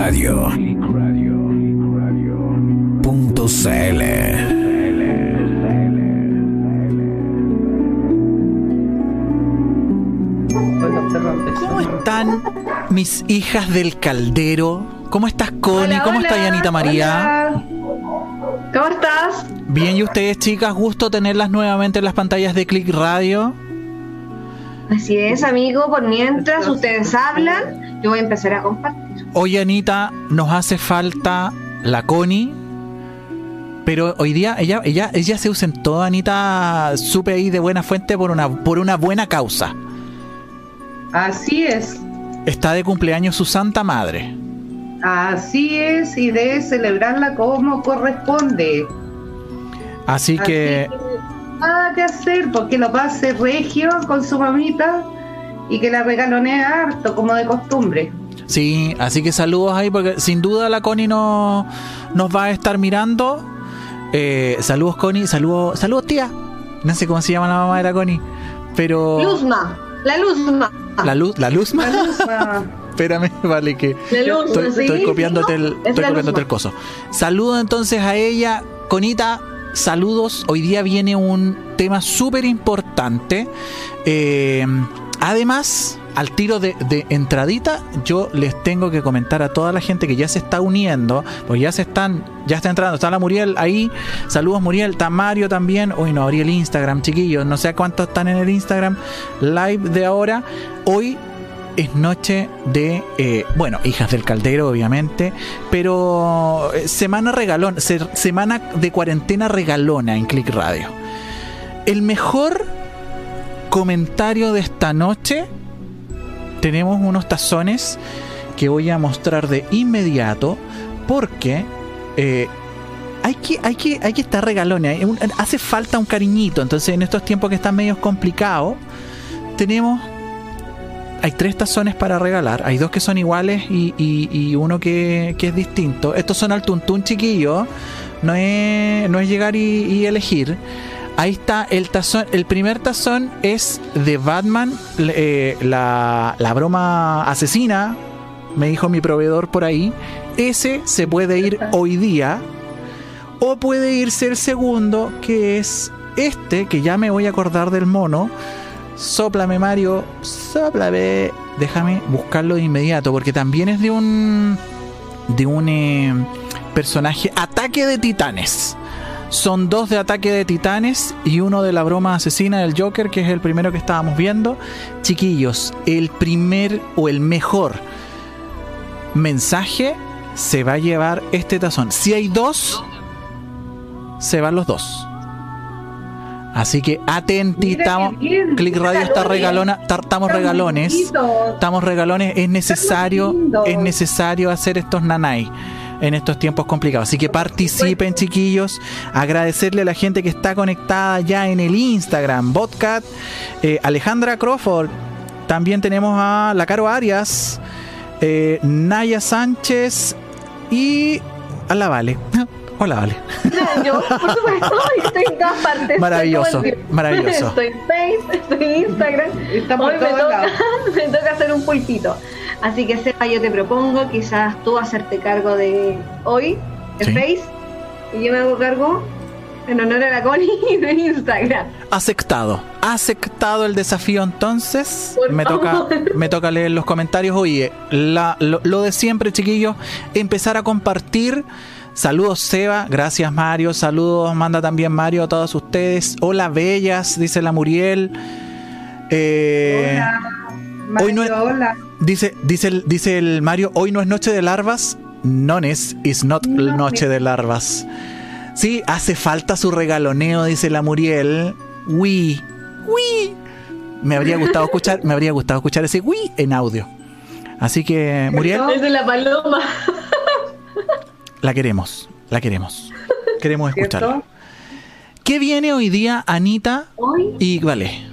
Radio. Punto CL. ¿Cómo están mis hijas del caldero? ¿Cómo estás, Connie? Hola, ¿Cómo hola, está Yanita María? hola. ¿Cómo estás? Bien, ¿y ustedes, chicas? Gusto tenerlas nuevamente en las pantallas de Click Radio. Así es, amigo. Por mientras ustedes hablan, yo voy a empezar a compartir. Hoy, Anita, nos hace falta la Connie. Pero hoy día ella, ella, ella se ausentó, Anita, supe ahí de buena fuente por una, por una buena causa. Así es, Está de cumpleaños su santa madre. así es, y de celebrarla como corresponde. Así que Así nada que hacer, porque lo pase regio con su mamita y que la regalonee harto, como de costumbre. Sí, así que saludos ahí, porque sin duda la Connie no, nos va a estar mirando. Eh, saludos, Connie, saludos, saludos, tía. No sé cómo se llama la mamá de la Connie, pero. Luzma, la Luzma. La luz, la luz, La Luzma. Espérame, vale, que La Luzma, estoy, sí. estoy copiándote el, Es estoy copiándote el Luzma. coso. Saludos entonces a ella, Conita. Saludos. Hoy día viene un tema súper importante. Eh, además, al tiro de, de entradita, yo les tengo que comentar a toda la gente que ya se está uniendo, porque ya se están, ya está entrando. Está la Muriel ahí. Saludos, Muriel. Está Mario también. Uy, no abrí el Instagram, chiquillos. No sé cuántos están en el Instagram live de ahora. Hoy es noche de, eh, bueno, hijas del caldero, obviamente, pero eh, semana regalón, se- semana de cuarentena regalona en Click Radio. El mejor comentario de esta noche, tenemos unos tazones que voy a mostrar de inmediato, porque eh, hay que, hay que, hay que estar un- Hace falta un cariñito. Entonces, en estos tiempos que están medio complicados, tenemos hay tres tazones para regalar. Hay dos que son iguales y, y- uno que, que es distinto. Estos son al tuntún chiquillo. No es, no es llegar y elegir. Ahí está el tazón. El primer tazón es de Batman. eh, la, la broma asesina. Me dijo mi proveedor por ahí. Ese se puede ir hoy día. O puede irse el segundo, que es este, que ya me voy a acordar del mono. Sóplame, Mario. Sóplame. Déjame buscarlo de inmediato. Porque también es de un. De un eh, personaje. Ataque de titanes. Son dos de ataque de titanes y uno de la broma asesina del Joker, que es el primero que estábamos viendo. Chiquillos, el primer o el mejor mensaje se va a llevar este tazón. Si hay dos, se van los dos. Así que atenti, Mira estamos. qué bien, Click Radio está regalona, ta- estamos regalones. Estamos regalones, es necesario, es necesario hacer estos nanay en estos tiempos complicados. Así que participen, chiquillos. Agradecerle a la gente que está conectada ya en el Instagram, Botcat, eh, Alejandra Crawford. También tenemos a la Caro Arias, eh, Naya Sánchez y a la Vale. Hola, Vale. Yo, por supuesto, estoy en todas partes. Maravilloso, Estoy maravilloso. Estoy en Face, estoy en Instagram. Está por Hoy me toca, me toca hacer un pulpito. Así que sepa, yo te propongo quizás tú hacerte cargo de hoy, Sí. Face, y yo me hago cargo en honor a la Connie de Instagram. Aceptado. Aceptado el desafío entonces. Por Me toca, me toca leer los comentarios. Oye, la- lo, lo de siempre, chiquillos, empezar a compartir. Saludos Seba, gracias Mario, saludos, manda también Mario a todos ustedes. Hola Bellas, dice la Muriel. Eh, Hola, hoy no es- Mario, hola. Dice, dice, el, dice el Mario, hoy no es noche de larvas. Nones is not No noche de larvas. Sí, hace falta su regaloneo, dice la Muriel. Uy, uy. Me habría gustado escuchar, me habría gustado escuchar ese uy en audio. Así que, Muriel, Es de la paloma. La queremos, la queremos. Queremos escucharla. ¿Qué viene hoy día, Anita? Hoy, Y vale.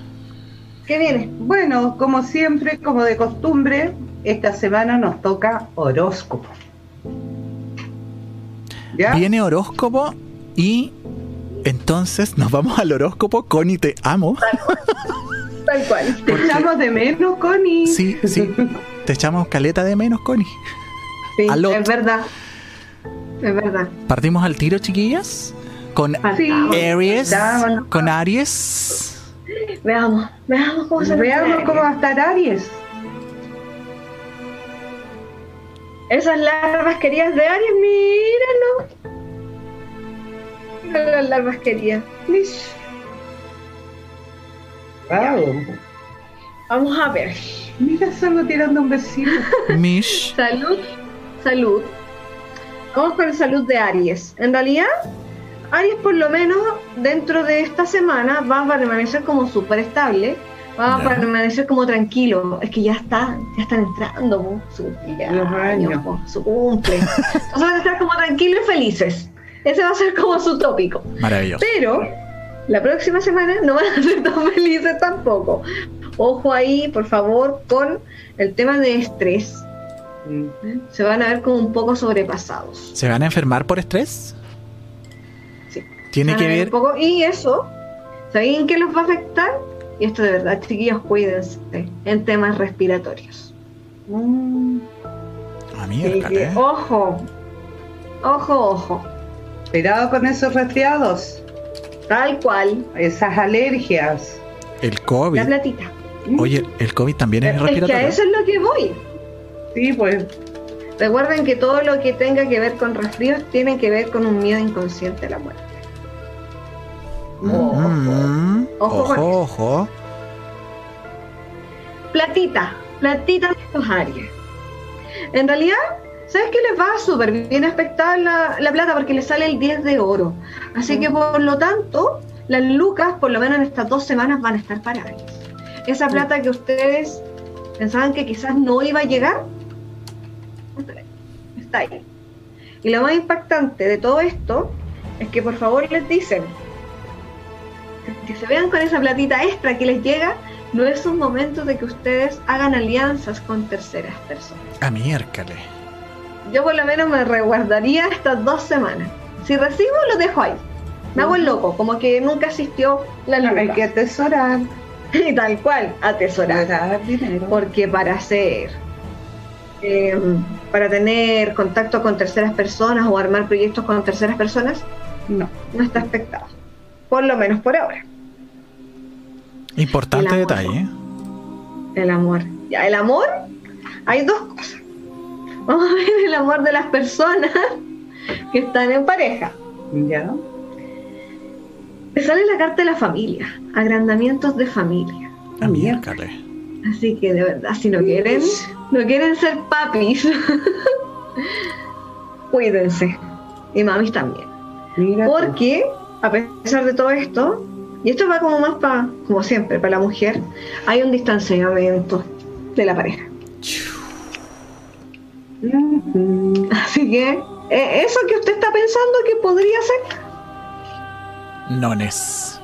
¿qué viene? Bueno, como siempre, como de costumbre, esta semana nos toca horóscopo. ¿Ya? Viene horóscopo y entonces nos vamos al horóscopo. Connie, te amo. Tal cual. Te echamos de menos, Connie. Sí, sí. Te echamos caleta de menos, Connie. Sí, es verdad. Es verdad. Partimos al tiro, chiquillas. Con Sí. Aries. Con Aries. Veamos, veamos cómo se Veamos cómo va a estar Aries. Esas larvas queridas de Aries, míralo. Mira las larvas queridas. Mish. Wow. Vamos a ver. Mira, solo tirando un besito. Mish. Salud, salud. Vamos con el salud de Aries. En realidad, Aries por lo menos dentro de esta semana va a permanecer como súper estable. Va a permanecer como tranquilo. Es que ya está, ya están entrando po, su Los años. po, su cumple. Entonces van a estar como tranquilos y felices. Ese va a ser como su tópico. Maravilloso. Pero la próxima semana no van a ser tan felices tampoco. Ojo ahí, por favor, con el tema de estrés. Se van a ver como un poco sobrepasados. ¿Se van a enfermar por estrés? Sí. Tiene que a ver un poco, y eso, ¿saben qué los va a afectar? Y esto de verdad, chiquillos, cuídense en temas respiratorios. Mm. A Así mí, que, ojo, ojo, ojo. Cuidado con esos resfriados, Tal cual, esas alergias. El la COVID. platita. Oye, el COVID también es Es que a respiratorio. eso es lo que voy. Sí, pues. Recuerden que todo lo que tenga que ver con resfríos tiene que ver con un miedo inconsciente a la muerte. Mm, Ojo con Ojo, ojo. Platita, platita de estos Aries. En realidad, ¿sabes qué les va súper bien aspectar la, la plata? Porque les sale el 10 de oro. Así que por lo tanto, las lucas, por lo menos en estas dos semanas, van a estar para Aries. Esa plata que ustedes pensaban que quizás no iba a llegar, está ahí. Y lo más impactante de todo esto es que por favor les dicen que se vean con esa platita extra que les llega, no es un momento de que ustedes hagan alianzas con terceras personas. A miércoles. Yo por lo menos me resguardaría estas dos semanas. Si recibo, lo dejo ahí. Me hago el loco, como que nunca asistió la Hay luz. que atesorar. Y tal cual, atesorar. Atesorar dinero. Porque para hacer, eh, para tener contacto con terceras personas o armar proyectos con terceras personas, No. no está expectado. Por lo menos por ahora. Importante amor. detalle. ¿eh? El amor. Ya, el amor, hay dos cosas. Vamos a ver el amor de las personas que están en pareja. ¿Ya? Te sale la carta de la familia, agrandamientos de familia. A miércoles. Así que de verdad, si no quieren, no quieren ser papis, cuídense. Y mamis también. Mira. Porque, a pesar de todo esto, y esto va como más para, como siempre, para la mujer, hay un distanciamiento de la pareja. Así que, eh, eso que usted está pensando que podría ser, Nones.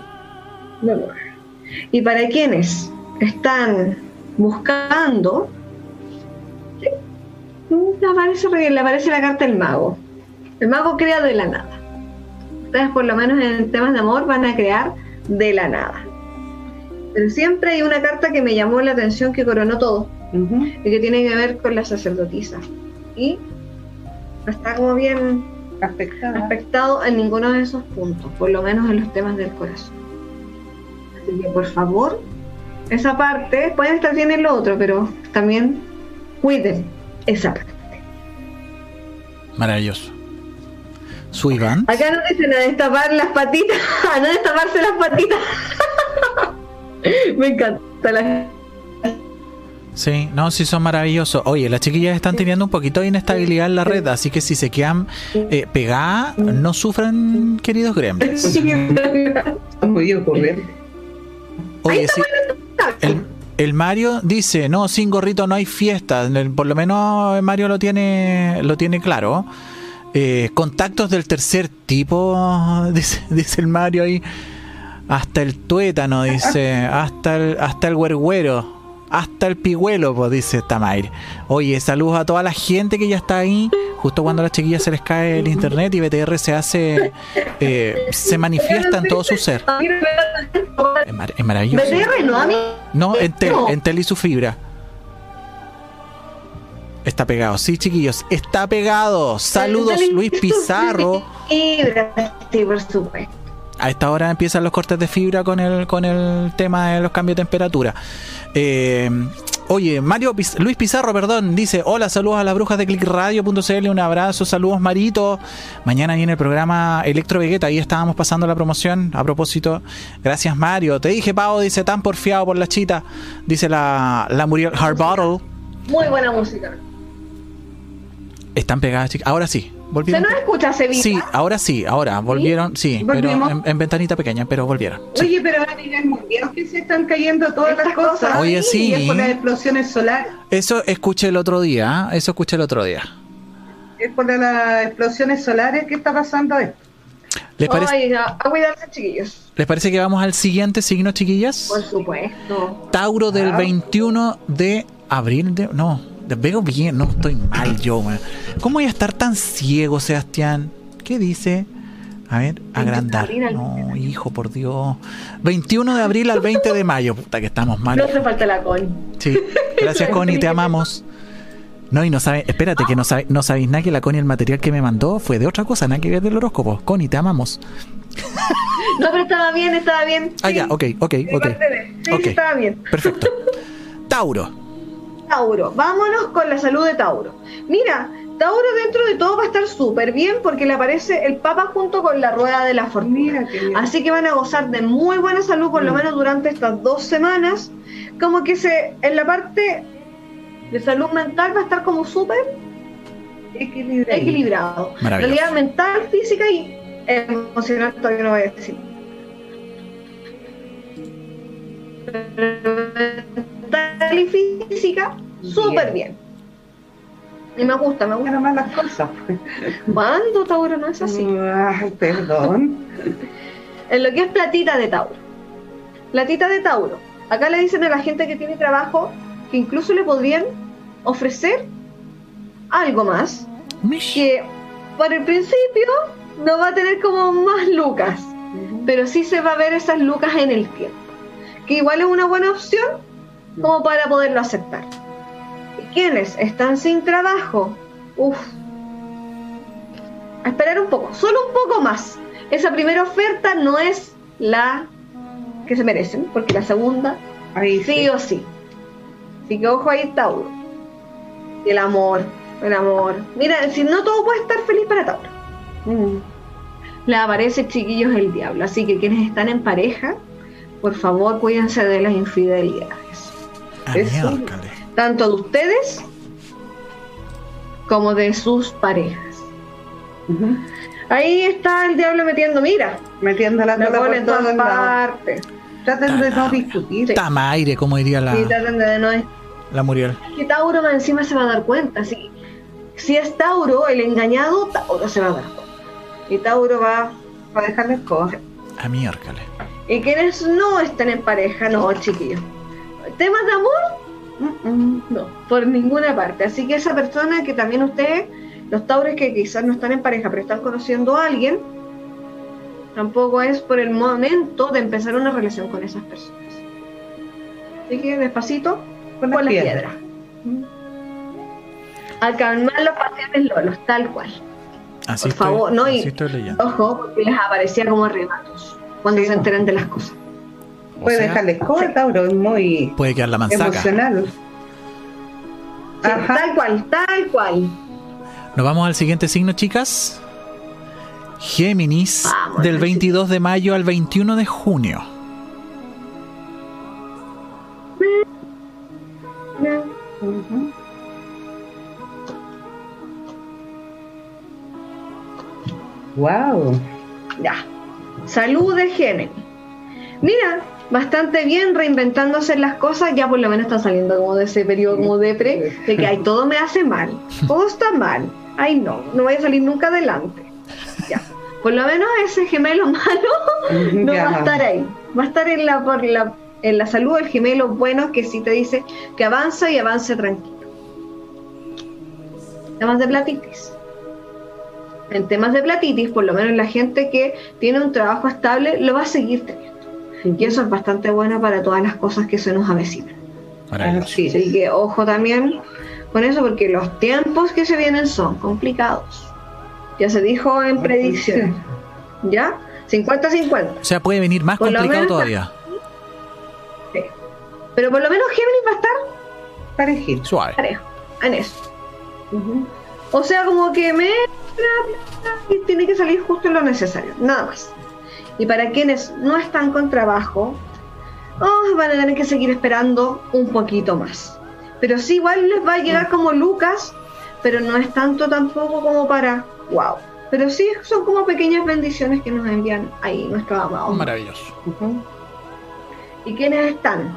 no lo haga. Y para quienes están buscando. Aparece, le aparece la carta del mago. El mago crea de la nada. Ustedes por lo menos en temas de amor van a crear de la nada. Pero siempre hay una carta que me llamó la atención que coronó todo y que tiene que ver con la sacerdotisa. Y no está como bien Afectada. aspectado en ninguno de esos puntos, por lo menos en los temas del corazón. Así que por favor, esa parte, pueden estar bien en lo otro, pero también cuiden esa parte. Maravilloso. Su Iván. Acá no dicen a destapar las patitas, a no destaparse las patitas. Me encanta la Sí, no, sí son maravillosos. Oye, las chiquillas están teniendo un poquito de inestabilidad en la red, así que si se quedan eh, pegadas, no sufran, queridos gremlins. Muy ocurrente. Oye, sí, el, el Mario dice, no, sin gorrito no hay fiesta. Por lo menos Mario lo tiene, lo tiene claro. Eh, contactos del tercer tipo, dice, dice el Mario ahí. Hasta el tuétano, dice. Hasta el, hasta el huerguero. Hasta el pigüelo, pues dice Tamair. Oye, saludos a toda la gente que ya está ahí. Justo cuando a las chiquillas se les cae el internet y BTR se hace. eh, se manifiesta en todo su ser. Es, mar- es maravilloso. BTR, no a mí. No, en Tel, No. en Tel y su fibra. Está pegado, sí, chiquillos, está pegado. Saludos, Luis Pizarro. Fibra, sí, por supuesto. A esta hora empiezan los cortes de fibra con el, con el tema de los cambios de temperatura. Eh, oye, Mario Piz- Luis Pizarro, perdón, dice: Hola, saludos a las brujas de clickradio.cl, un abrazo, saludos Marito. Mañana viene el programa Electro Vegeta, ahí estábamos pasando la promoción. A propósito, gracias Mario. Te dije, Pau, dice, tan porfiado por la chita, dice la, la Muriel Harbottle. Muy buena música. Están pegadas, chicas. Ahora sí, ¿Se volvieron. nos escucha, Sevilla? Sí, ahora sí, ahora volvieron, sí, pero en, en ventanita pequeña, pero volvieron. Sí. Oye, pero a nivel mundial que se están cayendo todas Estas las cosas. cosas. Oye, sí. Y es por las explosiones solares. Eso escuché el otro día, ¿ah? eso escuché el otro día. Es por las explosiones solares que está pasando esto. ¿Les parece, Ay, a, a cuidarse, chiquillos. ¿Les parece que vamos al siguiente signo, chiquillas? Por supuesto. Tauro del Ah. 21 de abril. De, no, veo bien, no estoy mal yo. man. ¿Cómo voy a estar tan ciego, Sebastián? ¿Qué dice? A ver, agrandar. No, hijo, por Dios. 21 de abril al 20 de mayo. Puta que estamos mal. No hace falta la con. Sí. Gracias, Connie, te amamos. No, y no sabe, espérate, que no, sabe, no sabéis nada que la Connie el material que me mandó fue de otra cosa, nada que ver del horóscopo. Connie, te amamos. No, pero estaba bien, estaba bien. Ah, Sí, ya, ok, ok, ok. Sí, Ok. sí, estaba bien. Perfecto. Tauro. Tauro, vámonos con la salud de Tauro. Mira, Tauro dentro de todo va a estar súper bien porque le aparece el Papa junto con la rueda de la fortuna. Mira qué bien. Así que van a gozar de muy buena salud por lo Mm. menos durante estas dos semanas. Como que se en la parte de salud mental va a estar como súper Equilibrado. equilibrado. Realidad mental, física y emocional todavía no voy a decir. Mental y física, súper bien. Y me gusta, me gusta. Bueno, más las cosas. ¿Cuándo, Tauro? No es así. Ay, perdón. En lo que es platita de Tauro. Platita de Tauro. Acá le dicen a la gente que tiene trabajo que incluso le podrían ofrecer algo más. Mish. Que por el principio no va a tener como más lucas, pero sí se va a ver esas lucas en el tiempo. Que igual es una buena opción como para poderlo aceptar. ¿Y quienes están sin trabajo? Uf. A esperar un poco, solo un poco más. Esa primera oferta no es la que se merecen, porque la segunda Ahí sí o sí. Así que ojo ahí, Tauro. Y el amor, el amor. Mira, si no todo puede estar feliz para Tauro. Mm. Le aparece chiquillos el diablo. Así que quienes están en pareja, por favor cuídense de las infidelidades. Ah, Eso. Tanto de ustedes como de sus parejas. Ahí está el diablo metiendo, mira, Metiendo la la cola en todas partes. Traten de no discutir. Sí. Tamaire, como diría la, Y traten de no la Muriel. que Tauro más encima se va a dar cuenta. Si, si es Tauro, el engañado, Tauro se va a dar cuenta. Y Tauro va. Para dejarles cosas. A miércoles. Y quienes no estén en pareja, no, chiquillos. Temas de amor, Mm, mm. no, por ninguna parte. Así que esa persona que también ustedes, los Tauros que quizás no están en pareja, pero están conociendo a alguien, tampoco es por el momento de empezar una relación con esas personas. Así que despacito, Con con, las las piedras. piedras. A calmar los pasiones lolos, tal cual. Así Por estoy, favor, no, y- así estoy leyendo. Ojo, porque les aparecía como arrebatos cuando Sí, se no. enteren de las cosas. Puede sea, dejarles cosas, sí. Tauro. Es muy Puede quedar la manzaca. emocional. Ajá. tal cual, tal cual. Nos vamos al siguiente signo, chicas. Géminis, Vamos, del sí. 22 de mayo al 21 de junio. Wow. Ya. Salud de Géminis. Mira, bastante bien reinventándose las cosas, ya por lo menos están saliendo como de ese periodo como depre, de que ay, todo me hace mal, todo está mal, ay no, no voy a salir nunca adelante. Ya. Por lo menos ese gemelo malo no Ya. va a estar ahí. Va a estar en la, por la, en la salud del gemelo bueno que sí te dice que avanza y avance tranquilo. Temas de platitis. En temas de platitis, por lo menos la gente que tiene un trabajo estable lo va a seguir teniendo. Y eso es bastante bueno para todas las cosas que se nos avecinan. Maravilloso. Así que ojo también con eso porque los tiempos que se vienen son complicados. Ya se dijo en predicciones. ¿Ya? 50-50. O sea, puede venir más Por complicado todavía. Sí. Pero por lo menos Géminis va a estar Parejito. Suave. parejo en eso. O sea, como que me y tiene que salir justo lo necesario, nada más. Y para quienes no están con trabajo, oh, van a tener que seguir esperando un poquito más. Pero sí, igual les va a llegar como Lucas, pero no es tanto tampoco como para wow. Pero sí son como pequeñas bendiciones que nos envían ahí nuestros amados. Maravilloso. ¿Y quienes están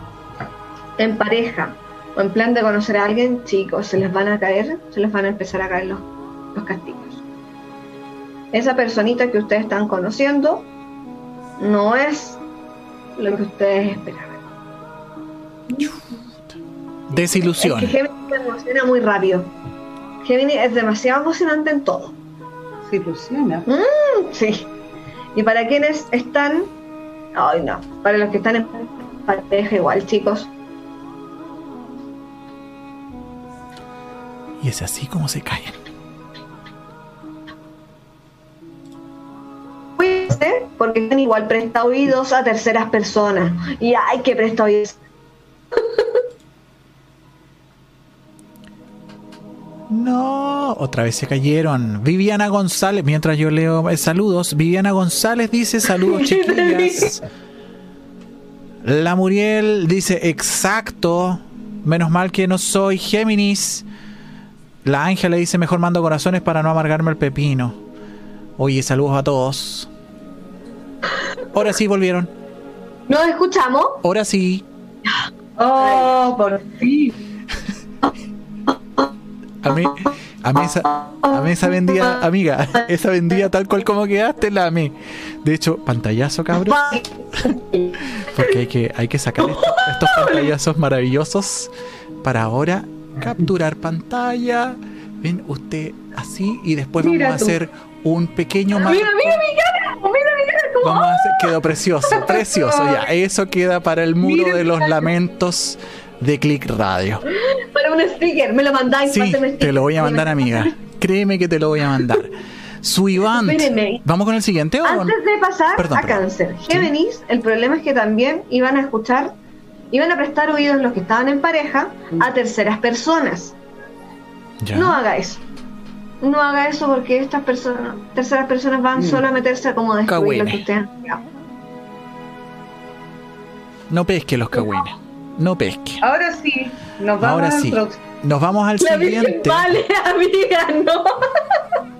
en pareja o en plan de conocer a alguien, chicos, se les van a caer, se les van a empezar a caer los, los castigos. Esa personita que ustedes están conociendo no es lo que ustedes esperaban. Desilusión. Es que Géminis se emociona muy rápido. Géminis es demasiado emocionante en todo. Se ilusiona. Sí. Y para quienes están, ay no, para los que están en pareja igual, chicos, Y es así como se callan. Cuídense, porque están igual presta oídos a terceras personas. Y hay que prestar oídos. No, otra vez se cayeron. Viviana González, mientras yo leo eh, saludos, Viviana González dice saludos chiquillas. La Muriel dice exacto. Menos mal que no soy Géminis. La Ángela dice mejor mando corazones para no amargarme el pepino. Oye, saludos a todos. Ahora sí volvieron. ¿Nos escuchamos? Ahora sí. Oh, por fin. A mí, a mí esa, a mí esa vendía, amiga, esa vendía tal cual como quedaste, la a mí. De hecho, pantallazo, cabrón. Porque hay que, hay que sacar esto- estos pantallazos maravillosos para ahora capturar pantalla. Ven usted así y después Mira vamos a tú. hacer un pequeño marco. Mira, mira mira mi cara, como Vamos a hacer, quedó precioso, precioso ya. Eso queda para el muro Mira de los lamentos de Click Radio. para un sticker, me lo mandáis. Sí, te lo voy a mandar, amiga. Créeme que te lo voy a mandar. Suivant. Espérenme. ¿Vamos con el siguiente o Antes de pasar Perdón, a perdón. cáncer, Géminis, el problema es que también iban a escuchar, iban a prestar oídos los que estaban en pareja a terceras personas. Ya. No haga eso. No haga eso porque estas personas, terceras personas van solo a meterse a como destruir lo que ustedes han creado. No pesque los cagüines. No pesque. Ahora sí, nos vamos Ahora al sí. próximo. Nos vamos al La Virgen vale, amiga, no.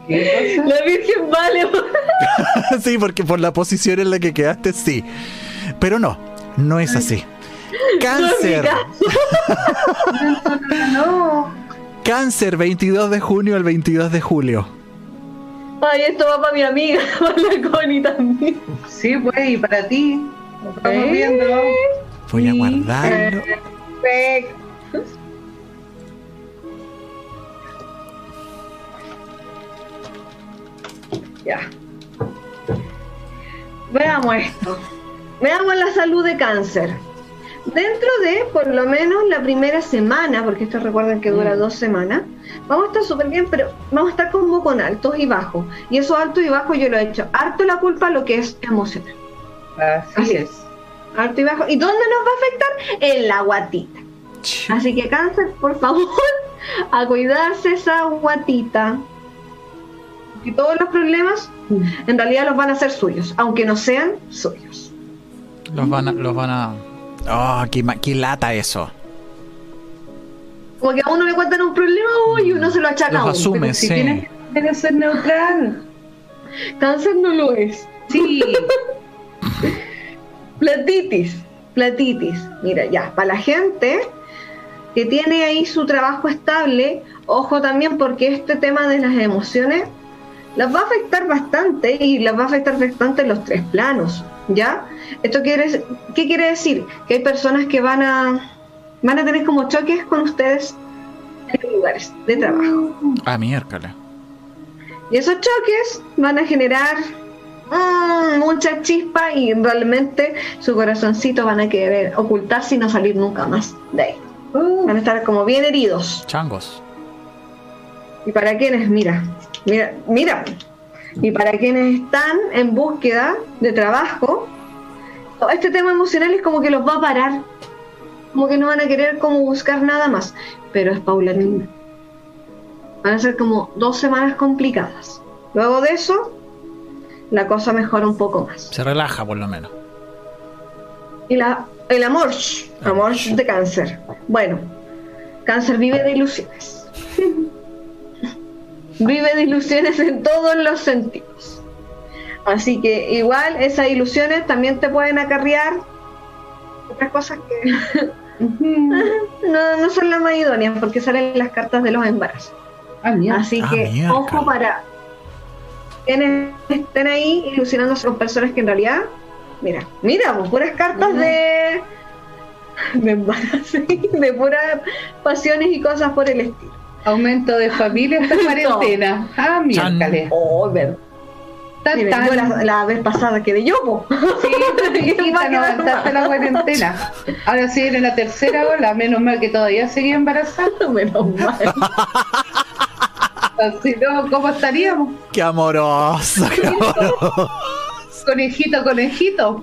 La Virgen vale. sí, porque por la posición en la que quedaste, sí. Pero no, no es así. Cáncer. No, Cáncer, 22 de junio al 22 de julio. Ay, esto va para mi amiga, para la Connie también. sí, pues, y para ti. Nos estamos ¿Eh? viendo. Voy a guardarlo. Perfecto. Ya. Veamos esto. Veamos la salud de cáncer. Dentro de por lo menos la primera semana, porque esto recuerden que dura dos semanas, vamos a estar súper bien, pero vamos a estar como con altos y bajos. Y esos altos y bajos yo lo he hecho harto la culpa a lo que es emocional. Así Así es. Alto y bajo. ¿Y dónde nos va a afectar? En la guatita. Así que cáncer, por favor, a cuidarse esa guatita. Y todos los problemas en realidad los van a hacer suyos, aunque no sean suyos. Los van a. Los van a... Oh, qué, qué lata eso. Como que a uno le cuentan un problema y uno se lo achaca a Los uno. asume, pero sí. Si tienes que ser neutral. Cáncer no lo es. Sí. Platitis, platitis. Mira, ya, para la gente que tiene ahí su trabajo estable, ojo también porque este tema de las emociones las va a afectar bastante y las va a afectar bastante en los tres planos, ¿ya? Esto quiere, ¿qué quiere decir? Que hay personas que van a van a tener como choques con ustedes en los lugares de trabajo. Ah, miércoles. Y esos choques van a generar mm, mucha chispa y realmente su corazoncito van a querer ocultarse y no salir nunca más de ahí. Uh, Van a estar como bien heridos. Changos. Y para quienes, mira, mira, mira, y para quienes están en búsqueda de trabajo, este tema emocional es como que los va a parar, como que no van a querer como buscar nada más, pero es paulatino. Van a ser como dos semanas complicadas. Luego de eso, la cosa mejora un poco más. Se relaja por lo menos. Y la, el amor, amor de cáncer. Bueno, cáncer vive de ilusiones. vive de ilusiones en todos los sentidos. Así que igual esas ilusiones también te pueden acarrear otras cosas que no, no son las más idóneas porque salen las cartas de los embarazos. Ah. Así Ah, que mierda. ojo para quienes estén ahí ilusionándose con personas que en realidad, mira, mira, pues, puras cartas de de embarazo, de puras pasiones y cosas por el estilo. Aumento de familia esta cuarentena. Ah, miércoles. Oh, ver. Tan, la, la vez pasada que de yo, po. Sí, hijita, no aguantaste la cuarentena. Ahora sí viene la tercera ola, menos mal que todavía seguía embarazada. Menos mal. Si no, ¿cómo estaríamos? Qué amoroso. qué amoroso. Conejito, conejito.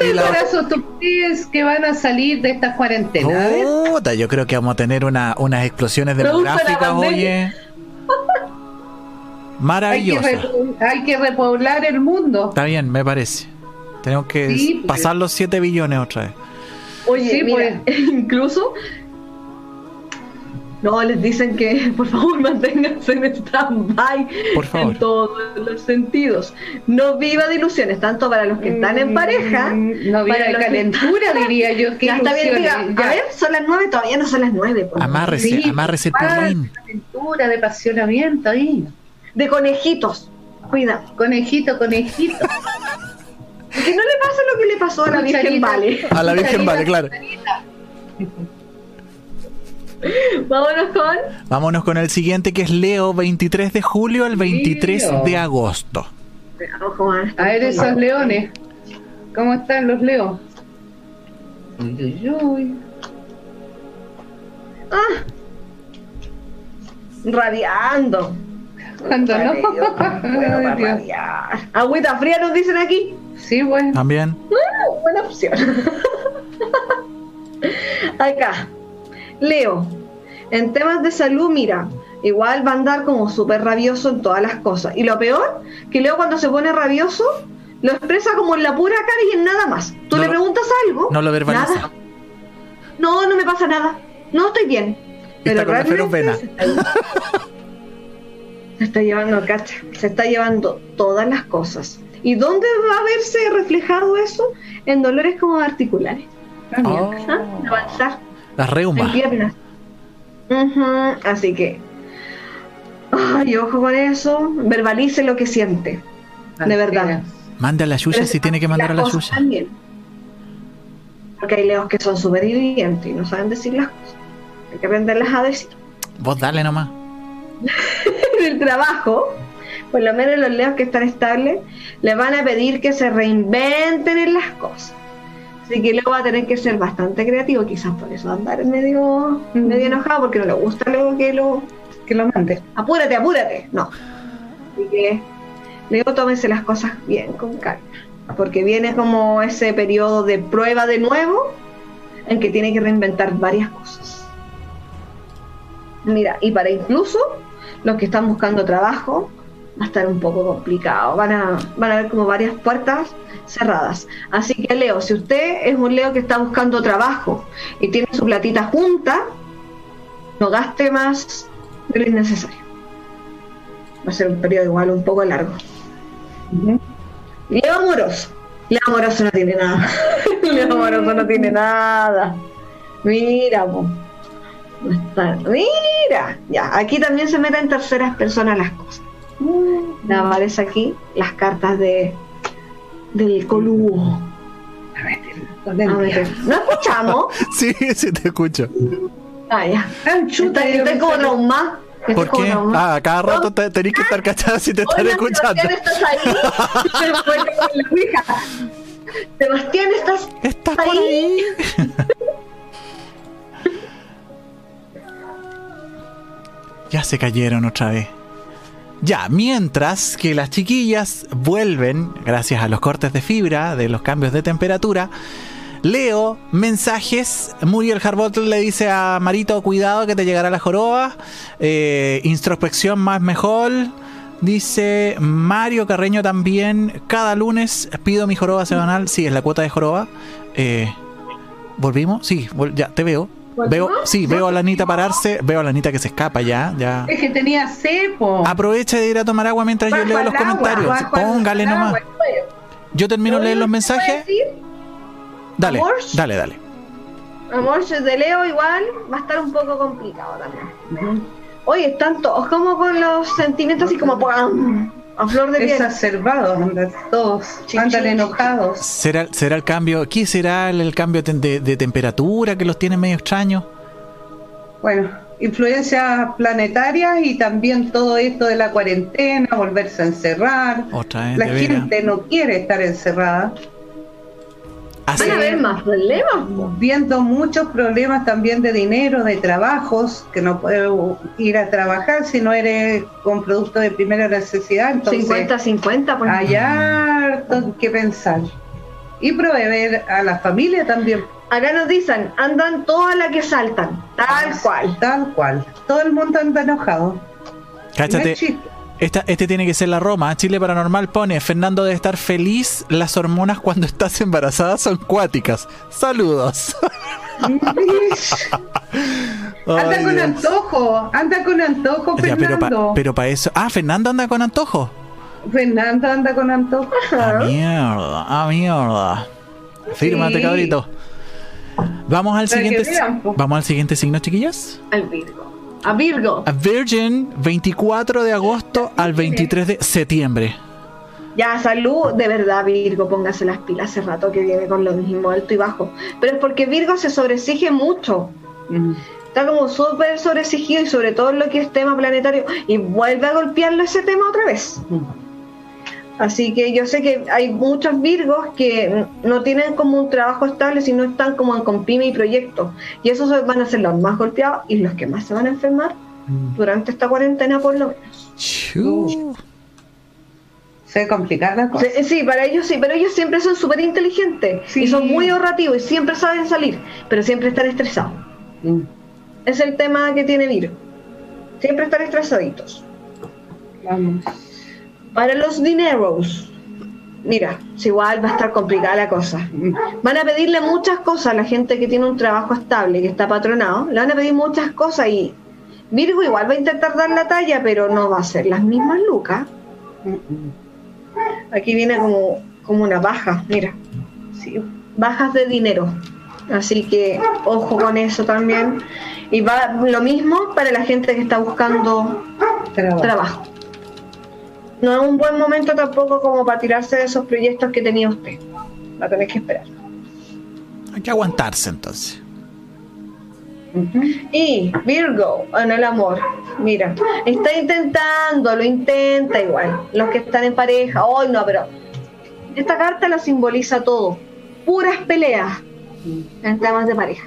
Y la- que van a salir de estas cuarentenas? A ver. Puta, yo creo que vamos a tener una, unas explosiones demográficas, oye. Hay que, Maravillosa. hay que repoblar el mundo. Está bien, me parece. Tenemos que Sí, pues. pasar los 7 billones otra vez. Oye, Sí, mira, incluso no les dicen que por favor manténganse en stand-by Por favor. en todos los sentidos. No viva de ilusiones, tanto para los que están en pareja. Mm, No para viene de los que- calentura, diría yo. Qué Ya está bien, diga, ilusiones, a ya. ver, son las nueve, todavía no son las nueve. Amárrese, Sí, amárrese el perrín. calentura, de apasionamiento ahí. De conejitos, cuidado. Conejito, conejito. Que no le pase lo que le pasó a la Virgen. Vale. A la Virgen Vale, claro. Vámonos con. Vámonos con el siguiente que es Leo, 23 de julio al 23 Leo. de agosto. A ver esos leones. ¿Cómo están los leos? Uy, uy, uy. Ah. Radiando. ¿Cuándo no? Bueno, radiar. Agüita fría nos dicen aquí. Sí, bueno. También. Ah, buena opción. Acá. Leo. En temas de salud, mira, igual va a andar como súper rabioso en todas las cosas. Y lo peor, que Leo cuando se pone rabioso, lo expresa como en la pura cara y en nada más. Tú No le preguntas algo. no lo verbaliza. Nada. No, no me pasa nada. No estoy bien. Está con la ferupena. se está- Se está llevando, cacha, se está llevando todas las cosas. ¿Y dónde va a verse reflejado eso? En dolores como articulares. Ah. Oh, ¿ah? Avanzar las en reumas. piernas. Ujú, Así que, ay, ojo con eso. Verbalice lo que siente. De verdad. Mande a la Pero si tiene que mandar a la Yuya. también. Porque hay leos que son súper diligentes y no saben decir las cosas. Hay que aprenderlas a decir. Vos dale nomás. en el trabajo, por lo menos los leos que están estables, les van a pedir que se reinventen en las cosas. Así que luego va a tener que ser bastante creativo, quizás por eso va a andar medio, medio enojado, porque no le gusta luego que lo... Que lo mande. Apúrate, apúrate. No. Así que luego tómense las cosas bien, con calma. Porque viene como ese periodo de prueba de nuevo, en que tiene que reinventar varias cosas. Mira, y para incluso los que están buscando trabajo, va a estar un poco complicado. Van a, van a haber como varias puertas cerradas. Así que Leo, si usted es un Leo que está buscando trabajo y tiene su platita junta, no gaste más de lo innecesario. Va a ser un periodo igual un poco largo. Leo amoroso. Leo amoroso no tiene nada. Leo amoroso no tiene nada. Mira, po. Mira, ya, aquí también se meten en terceras personas las cosas. Me aparece aquí las cartas de del colugo. A ver, A ver, ¿No escuchamos? Sí, sí te escucho. Ah, ya. Ah, chuta, Estoy, yo estoy como. Estoy ¿Por qué? Ah, cada rato te, tenés que estar cachada si te están escuchando. Sebastián, ¿estás ahí? Sebastián, ¿estás ¿Estás por ahí? se cayeron otra vez. Ya, mientras que las chiquillas vuelven, gracias a los cortes de fibra, de los cambios de temperatura, leo mensajes. Muriel Harbot le dice a Marito, cuidado que te llegará la joroba. Eh, introspección más mejor. Dice Mario Carreño también, cada lunes pido mi joroba semanal. Sí, es la cuota de joroba. Eh, ¿Volvimos? Sí, ya, te veo. Veo, sí, veo a la Anita pararse, veo a la Anita que se escapa ya, ya. Es que tenía cepo. Aprovecha de ir a tomar agua mientras yo leo los comentarios. Póngale nomás. Yo termino de leer los mensajes. Dale, Amor. dale, dale. Amor, de Leo igual va a estar un poco complicado también. Oye, están todos como con los sentimientos así como ¡pam! A flor de piel. Exacerbados, andan todos, andan enojados. ¿Será, será el cambio? ¿Qué será el, el cambio de, de- de temperatura que los tiene medio extraños? Bueno, influencias planetarias y también todo esto de la cuarentena, volverse a encerrar. Otra vez, La gente no quiere estar encerrada. Así- Van a haber más problemas. Viendo muchos problemas también de dinero, de trabajos, que no puedes ir a trabajar si no eres con productos de primera necesidad. Entonces, 50-50, pues. hay harto que pensar. Y proveer a la familia también. Acá nos dicen, andan todas las que saltan, tal cual. Tal cual. Todo el mundo anda enojado. No cáchate. Esta, este tiene que ser la Roma. Chile Paranormal pone, Fernando debe estar feliz, las hormonas cuando estás embarazada son cuáticas. Saludos. Anda Ay, con Dios. antojo, anda con antojo, Ya, pero para pa eso... Ah, Fernando anda con antojo. Fernando anda con antojo. Ah, mierda, ah, mierda. Fírmate, Sí. cabrito. Vamos al Para siguiente. vean. Vamos al siguiente signo, chiquillas. Al Virgo. A Virgo. A Virgin, 24 de agosto al 23 de septiembre. Ya, salud, de verdad, Virgo, póngase las pilas hace rato que viene con lo mismo, alto y bajo. Pero es porque Virgo se sobreexige mucho. Mm. Está como súper sobreexigido y sobre todo en lo que es tema planetario. Y vuelve a golpearlo ese tema otra vez. Así que yo sé que hay muchos Virgos que no tienen como un trabajo estable, sino están como en con pyme y proyectos. Y esos van a ser los más golpeados y los que más se van a enfermar durante esta cuarentena por lo menos. Chu. Se va a complicar la cosa. Sí, sí, para ellos sí, pero ellos siempre son súper inteligentes Sí. y son muy ahorrativos y siempre saben salir, pero siempre están estresados. Mm. Es el tema que tiene Virgo. Siempre están estresaditos. Vamos. Para los dineros, mira, si igual va a estar complicada la cosa. Van a pedirle muchas cosas a la gente que tiene un trabajo estable, que está patronado. Le van a pedir muchas cosas y Virgo igual va a intentar dar la talla, pero no va a ser las mismas lucas. Aquí viene como, como una baja, mira. Sí, bajas de dinero. Así que ojo con eso también. Y va lo mismo para la gente que está buscando trabajo. No es un buen momento tampoco como para tirarse de esos proyectos que tenía usted. Va a tener que esperar. Hay que aguantarse entonces. Y Virgo, en el amor, mira, está intentando, lo intenta igual. Los que están en pareja, hoy no, pero esta carta lo simboliza todo. Puras peleas en temas de pareja.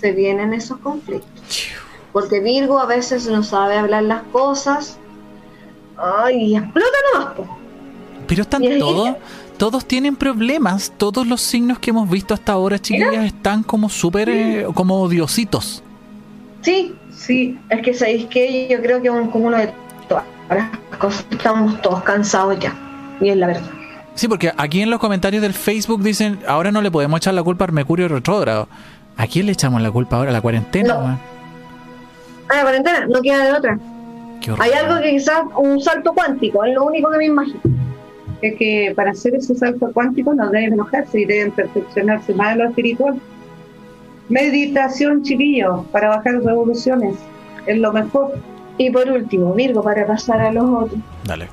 Se vienen esos conflictos. Porque Virgo a veces no sabe hablar las cosas. Ay, y explota nomás. po. Pero están todos, todos tienen problemas. Todos los signos que hemos visto hasta ahora, chiquillas, están como súper, eh, como odiositos. Sí, sí, es que sabéis que yo creo que es un cúmulo de todas las cosas. Estamos todos cansados ya. Y es la verdad. Sí, porque aquí en los comentarios del Facebook dicen, ahora no le podemos echar la culpa al Mercurio retrógrado. ¿A quién le echamos la culpa ahora? ¿A la cuarentena? No. Ah, la cuarentena, no queda de otra. Hay algo que quizás un salto cuántico, es lo único que me imagino. Es que para hacer ese salto cuántico no deben enojarse y deben perfeccionarse más en lo espiritual. Meditación, chiquillos, para bajar revoluciones. Es lo mejor. Y por último, Virgo, para pasar a los otros. Dale.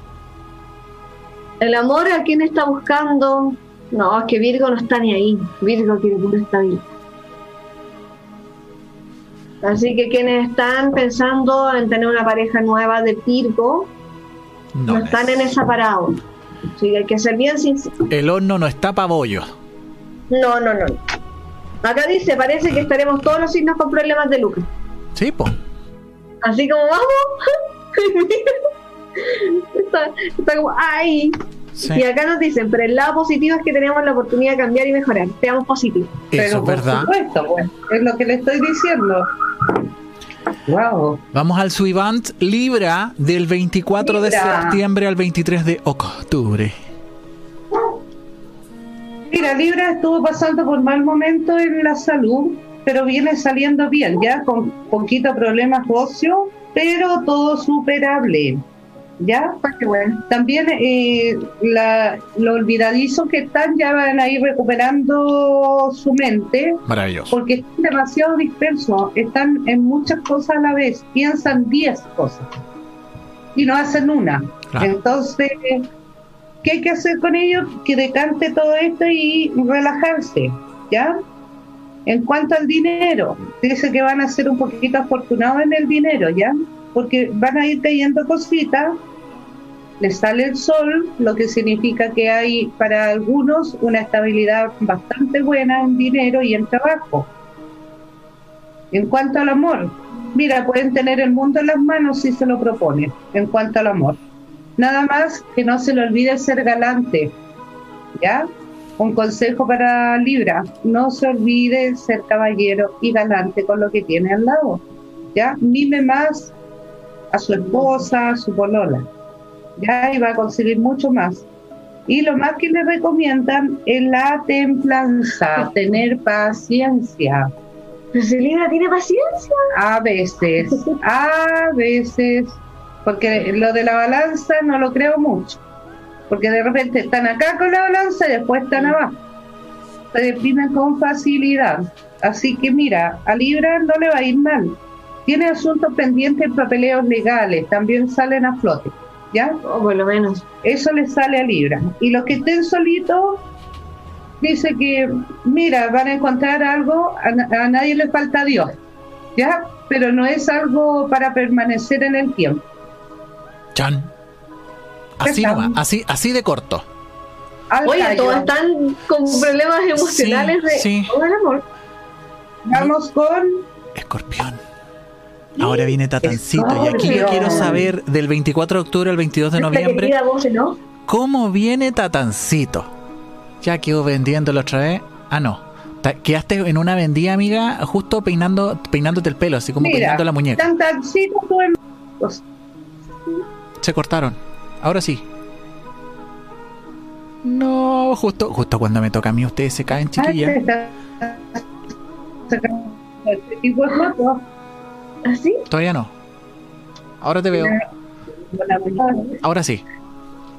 El amor a quien está buscando. No, es que Virgo no está ni ahí. Virgo quiere pura estabilidad. Así que quienes están pensando en tener una pareja nueva de Virgo, no, No, están en esa parada. aún. Así que hay que ser bien sinceros. El horno no está pa' bollo. No, no, no. Acá dice, parece que estaremos todos los signos con problemas de lucro. Sí, po. Así como vamos. está, está como, ay. Sí. Y acá nos dicen, pero el lado positivo es que tenemos la oportunidad de cambiar y mejorar. Seamos positivos. Eso Pero es por verdad. supuesto, pues, es lo que le estoy diciendo. Wow. Vamos al Suivant Libra del 24 de septiembre al 23 de octubre. Mira, Libra estuvo pasando por mal momento en la salud, pero viene saliendo bien, ya con poquito problemas óseos, pero todo superable. ¿Ya? Qué bueno. También eh, la, lo olvidadizo que están ya van a ir recuperando su mente Maravilloso. porque están demasiado dispersos, están en muchas cosas a la vez, piensan 10 cosas y no hacen una. Claro. Entonces, ¿qué hay que hacer con ellos? Que decante todo esto y relajarse, ¿ya? En cuanto al dinero, dice que van a ser un poquito afortunados en el dinero, ¿ya? Porque van a ir cayendo cositas, les sale el sol, lo que significa que hay para algunos una estabilidad bastante buena en dinero y en trabajo. En cuanto al amor, mira, pueden tener el mundo en las manos si se lo proponen, en cuanto al amor. Nada más que no se le olvide ser galante, ¿ya? Un consejo para Libra, no se olvide ser caballero y galante con lo que tiene al lado, ¿ya? Mime más a su esposa, a su polola, ¿ya? Y va a conseguir mucho más. Y lo más que le recomiendan es la templanza, tener paciencia. Libra tiene paciencia. A veces, a veces, porque lo de la balanza no lo creo mucho, porque de repente están acá con la balanza y después están abajo. Se deprimen con facilidad. Así que mira, a Libra no le va a ir mal. Tiene asuntos pendientes en papeleos legales, también salen a flote, ¿ya? O por lo menos. Eso le sale a Libra. Y los que estén solitos, dice que, mira, van a encontrar algo, a, na- a nadie le falta Dios, ¿ya? Pero no es algo para permanecer en el tiempo. Chan. Así nomás, así, así de corto. Al Oye, todos están con problemas emocionales Sí, de sí. con el amor. Vamos con Escorpión. Ahora viene Tatancito. Y aquí yo quiero saber del 24 de octubre al 22 de noviembre. querida voz, ¿no? ¿Cómo viene Tatancito? Ya quedó vendiéndolo otra vez. Ah, no. Quedaste en una vendida, amiga, justo peinando, peinándote el pelo, así como Mira, peinando la muñeca. tan tancito tú en- pues, Se cortaron. Ahora sí. No, justo, justo cuando me toca a mí, ustedes se caen, ah, chiquilla. Fotos. ¿Así? Todavía no. Ahora te veo. Ahora sí.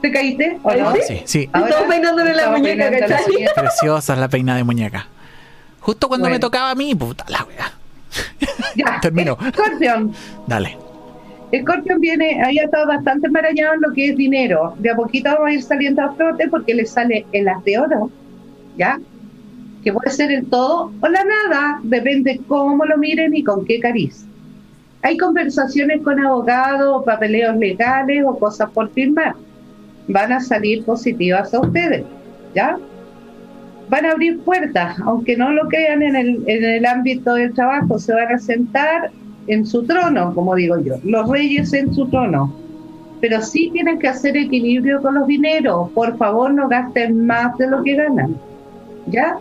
¿Te caíste? Ahora sí, sí. Ahora Estamos peinándole la muñeca, ¿cachai? Preciosa es la peina de muñeca. Justo cuando me tocaba a mí, puta la wea. Ya, Termino. Escorpión. Dale. Scorpion viene, ahí ha estado bastante marañado en lo que es dinero. De a poquito va a ir saliendo a flote porque le sale el as de oro, ¿ya? Que puede ser el todo o la nada, depende cómo lo miren y con qué cariz. Hay conversaciones con abogados, papeleos legales o cosas por firmar. Van a salir positivas a ustedes, ¿ya? Van a abrir puertas, aunque no lo crean en el, en el ámbito del trabajo, se van a sentar en su trono, como digo yo, los reyes en su trono. Pero sí tienen que hacer equilibrio con los dineros. Por favor, no gasten más de lo que ganan. ¿Ya?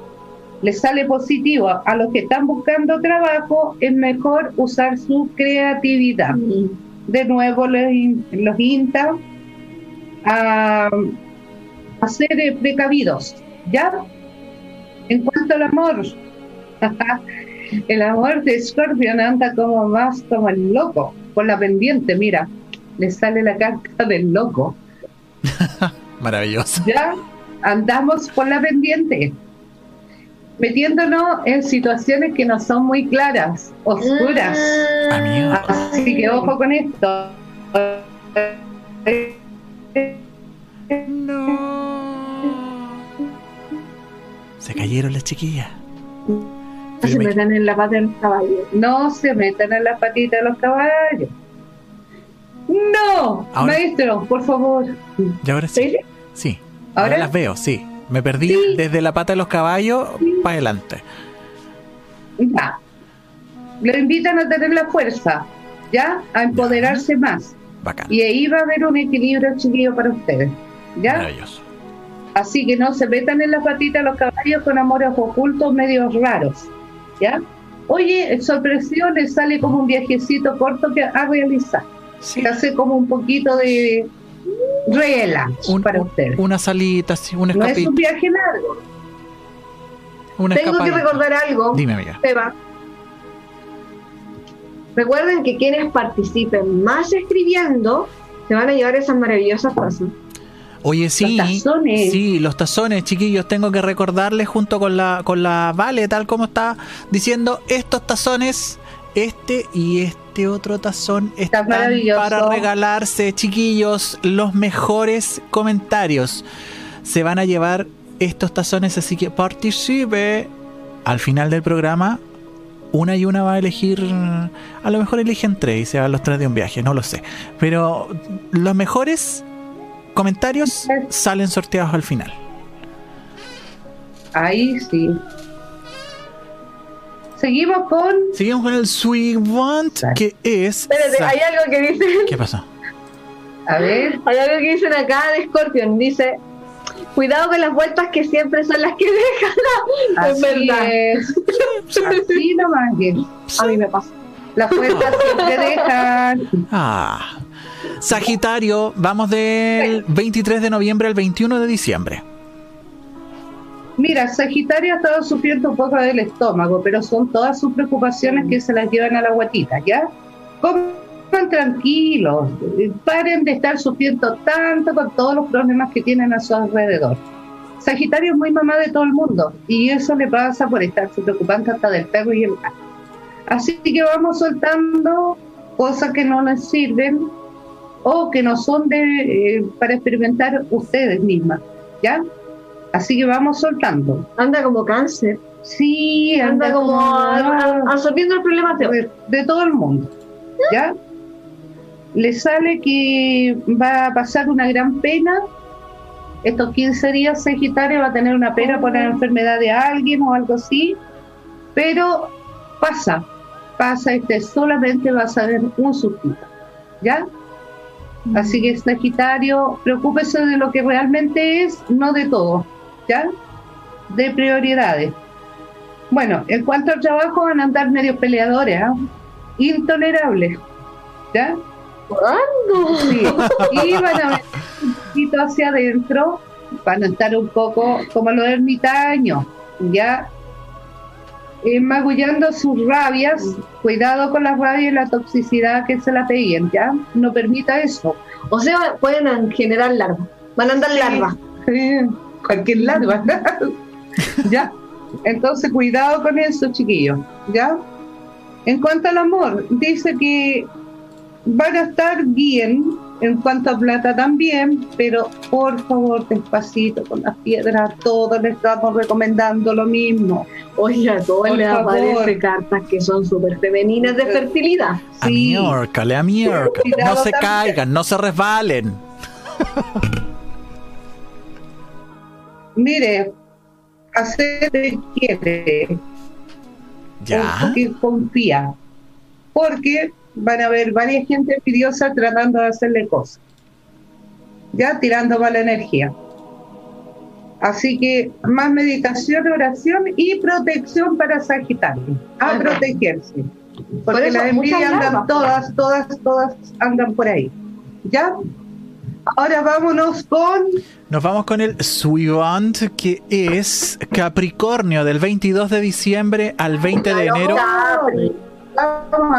Les sale positivo. A los que están buscando trabajo, es mejor usar su creatividad. De nuevo, los, los insta a, a ser eh, precavidos. ¿Ya? En cuanto al amor, el amor de Scorpion anda como más como el loco, con la pendiente, mira, le sale la carta del loco. Maravilloso. Ya andamos por la pendiente, metiéndonos en situaciones que no son muy claras, oscuras. Amigo. Así que ojo con esto. Se cayeron las chiquillas. No se metan en la pata del caballo. No se metan en las patitas de los caballos. No, Ahora- maestro, por favor. ¿Y ahora sí? ¿Sí? Sí. Ahora ¿Ahora? las veo, sí. Me perdí Sí. desde la pata de los caballos para adelante. Ya. Lo invitan a tener la fuerza. ¿ya? A empoderarse más. Bacán. Y ahí va a haber un equilibrio chiquillo para ustedes, ¿ya? Maravilloso. Así que no se metan en las patitas los caballos con amores ocultos medios raros, ¿ya? Oye, sorpresión les sale como un viajecito corto que a realizar. Sí. Que hace como un poquito de relax Un- para un- ustedes. Una salita, un No es escapito. un viaje largo. una Tengo que recordar algo, Dime, amiga. Seba. Recuerden que quienes participen más escribiendo se van a llevar esas maravillosas tazas. Oye, sí. tazones. Sí, los tazones, chiquillos, tengo que recordarles junto con la, con la Vale, tal como está diciendo, estos tazones, este y este otro tazón están para regalarse, chiquillos, los mejores comentarios. Se van a llevar estos tazones, así que participe. Al final del programa, una y una va a elegir, a lo mejor eligen tres y se van los tres de un viaje, no lo sé. Pero los mejores comentarios salen sorteados al final. Ahí sí. Seguimos con Seguimos con el Sweet Want, que es... Espérate, hay algo que dicen, ¿Qué pasó? A ver, hay algo que dicen acá de Scorpion, dice cuidado con las vueltas que siempre son las que dejan. es así verdad. es. Así nomás que A mí me pasa. las puertas siempre dejan. Ah. Sagitario, vamos del 23 de noviembre al 21 de diciembre. Mira, Sagitario ha estado sufriendo un poco del estómago, pero son todas sus preocupaciones que se las llevan a la guatita, ¿ya? Coman tranquilos, paren de estar sufriendo tanto con todos los problemas que tienen a su alrededor. Sagitario es muy mamá de todo el mundo y eso le pasa por estarse preocupando hasta del perro y el gato. Así que vamos soltando cosas que no les sirven o que no son de, eh, para experimentar ustedes mismas, ¿ya? Así que vamos soltando. Anda como cáncer. Sí, Anda como absorbiendo el problema de de, todo el mundo, ¿ya? Le sale que va a pasar una gran pena. Estos 15 días Sagitario va a tener una pena por la enfermedad de alguien o algo así, pero pasa, pasa, este solamente va a saber un sustito, ¿ya? Así que Sagitario, preocúpese de lo que realmente es, no de todo, ¿ya? De prioridades. Bueno, en cuanto al trabajo van a andar medio peleadores, ¿ah? intolerables, ¿ya? ¿Cuándo? Sí. Y van a ver un poquito hacia adentro, van a estar un poco como los ermitaños, ¿ya? Eh, magullando sus rabias, cuidado con las rabias y la toxicidad que se la peguen, ¿ya? No permita eso. O sea, pueden generar larvas. Van a andar larvas. Eh, cualquier larva. ¿Ya? Entonces, cuidado con eso, chiquillos. ¿Ya? En cuanto al amor, dice que van a estar bien, en cuanto a plata también, pero por favor, despacito con las piedras, todos les estamos recomendando lo mismo. Oye, a todos Por les favor. aparecen cartas que son súper femeninas de fertilidad. A Sí. miércoles, a. Cuidado No se también. caigan, no se resbalen. Mire, hacer quiere, Ya. que confía, porque van a haber varias gente envidiosa tratando de hacerle cosas, ya tirando mala energía. Así que más meditación, oración y protección para Sagitario, a Ajá. protegerse, Por porque eso, las envidias andan todas, todas, todas andan por ahí, ¿ya? Ahora vámonos con Nos vamos con el Suivant, que es Capricornio, del 22 de diciembre al 20 de enero.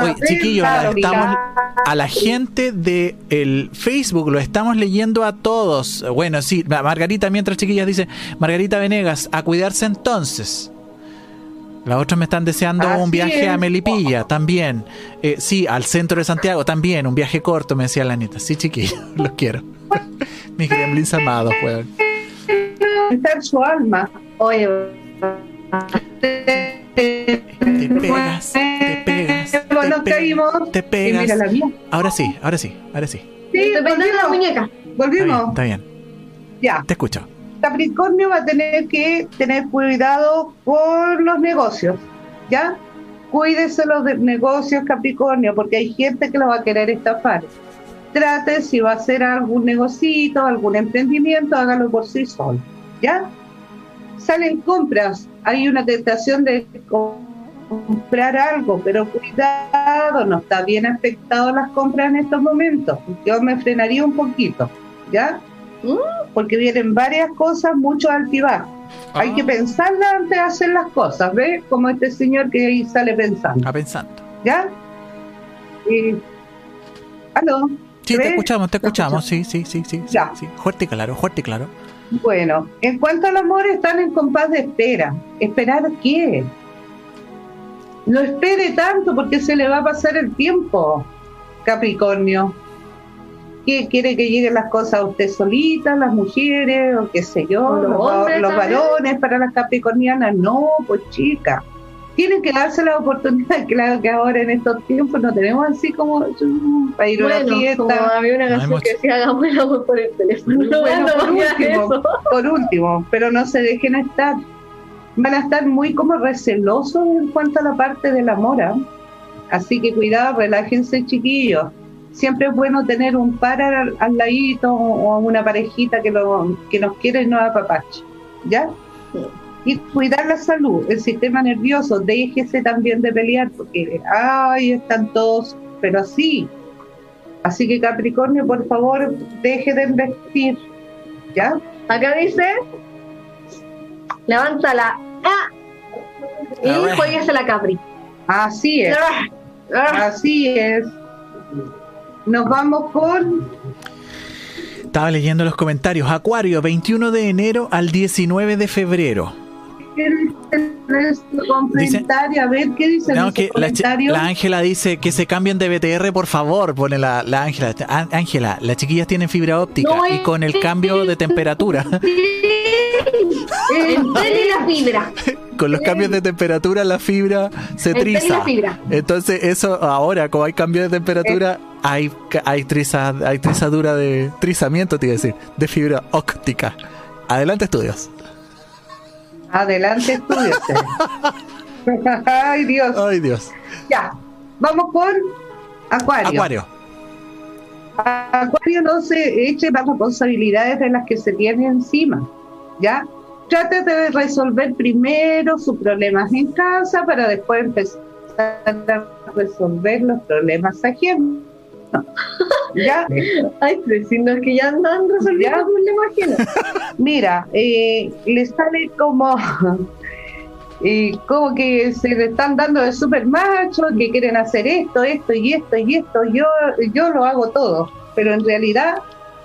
Oye, chiquillos, estamos, a la gente de el Facebook lo estamos leyendo a todos. Bueno, sí, Ma- Margarita, mientras chiquillas dice, Margarita Venegas, a cuidarse entonces. Las otras me están deseando Así un viaje a es. Melipilla también. Eh, sí, al centro de Santiago también, un viaje corto, me decía la neta. Sí, chiquillos, los quiero. Mis gremlins amados, weón. Está su alma. Oye, Te pegas, te pegas, te pegas, te Y pegas. mira la mía. Ahora sí, ahora sí, ahora sí. Sí, de la volvimos. muñeca. Está bien, Volvimos. está bien. Ya. Te escucho. Capricornio va a tener que tener cuidado con los negocios. ¿Ya? Cuídese los de- negocios Capricornio, porque hay gente que lo va a querer estafar. Trate si va a hacer algún negocito, algún emprendimiento, hágalo por sí solo. ¿Ya? Salen compras, hay una tentación de comprar algo, pero cuidado, no está bien afectado las compras en estos momentos. Yo me frenaría un poquito, ¿ya? Mm. Porque vienen varias cosas, muchos altibajos. Hay Ah. que pensarla antes de hacer las cosas, ¿ves? Como este señor que ahí sale pensando, Está pensando. ¿ya? Y... ¿Aló? Sí, te escuchamos, te ¿Lo escuchamos. Sí, sí, sí, sí. sí, Ya. sí. Fuerte y claro, fuerte y claro. Bueno, en cuanto al amor, están en compás de espera. ¿Esperar qué? No espere tanto porque se le va a pasar el tiempo, Capricornio. ¿Qué quiere que lleguen las cosas a usted solita, las mujeres, o qué sé yo, O los los, hombres los también. varones para las capricornianas? No, pues chica. Tienen que darse la oportunidad. Claro que ahora en estos tiempos no tenemos así como para ir a una Bueno, fiesta. como había una No canción mucho. que decía hagamos el amor por el teléfono. Bueno, No, por no, último, por último, pero no se dejen estar. Van a estar muy como recelosos en cuanto a la parte del amor. ¿ah? Así que cuidado, relájense chiquillos. Siempre es bueno tener un par al, al ladito o una parejita que, lo, que nos quiere y nos apapache. ¿Ya? Y cuidar la salud, el sistema nervioso, déjese también de pelear porque, ay, están todos, pero así. Así que Capricornio, por favor, deje de investir. ¿Ya? Acá dice, levanta la A y jueguese la Capri. Así es, Ah, ah. así es. Nos vamos con Estaba leyendo los comentarios. Acuario, 21 de enero al 19 de febrero. ¿Qué dice nuestro comentario? A ver, ¿qué dice No, nuestro la comentario? la Ángela dice que se cambien de BTR, por favor, pone la la Ángela. Á- Ángela, las chiquillas tienen fibra óptica No y con el cambio de temperatura, El y la fibra. con los cambios de temperatura la fibra se El tel y triza. la fibra. Entonces eso ahora, como hay cambio de temperatura, hay hay triza, hay trizadura de trizamiento, te iba a decir, de fibra óptica. Adelante estudios. Adelante, estudiante. Ay, Dios. Ay Dios. Ya, vamos con Acuario. Acuario. Acuario no se eche las responsabilidades de las que se tiene encima, ¿ya? Trate de resolver primero sus problemas en casa para después empezar a resolver los problemas ajenos. ¿Ya? Ay, tres signos que ya andan resolviendo Ya. problemas ajenos. Mira, eh, le sale como, eh, como que se le están dando de super macho, que quieren hacer esto, esto y esto y esto. Yo, yo lo hago todo, pero en realidad,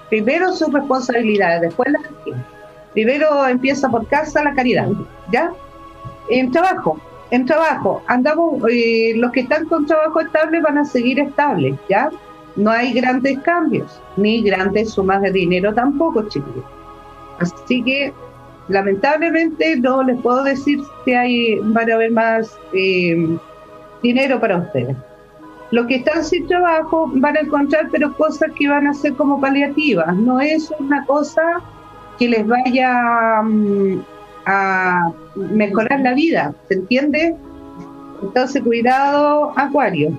primero sus responsabilidades, después las. Primero empieza por casa la caridad, ¿ya? En trabajo, en trabajo, andamos, eh, los que están con trabajo estable van a seguir estables, ¿ya? No hay grandes cambios, ni grandes sumas de dinero tampoco, chicos. Así que lamentablemente no les puedo decir si hay van a haber más eh, dinero para ustedes. Los que están sin trabajo van a encontrar pero cosas que van a ser como paliativas. No es una cosa que les vaya mm, a mejorar la vida, ¿se entiende? Entonces cuidado, Acuario.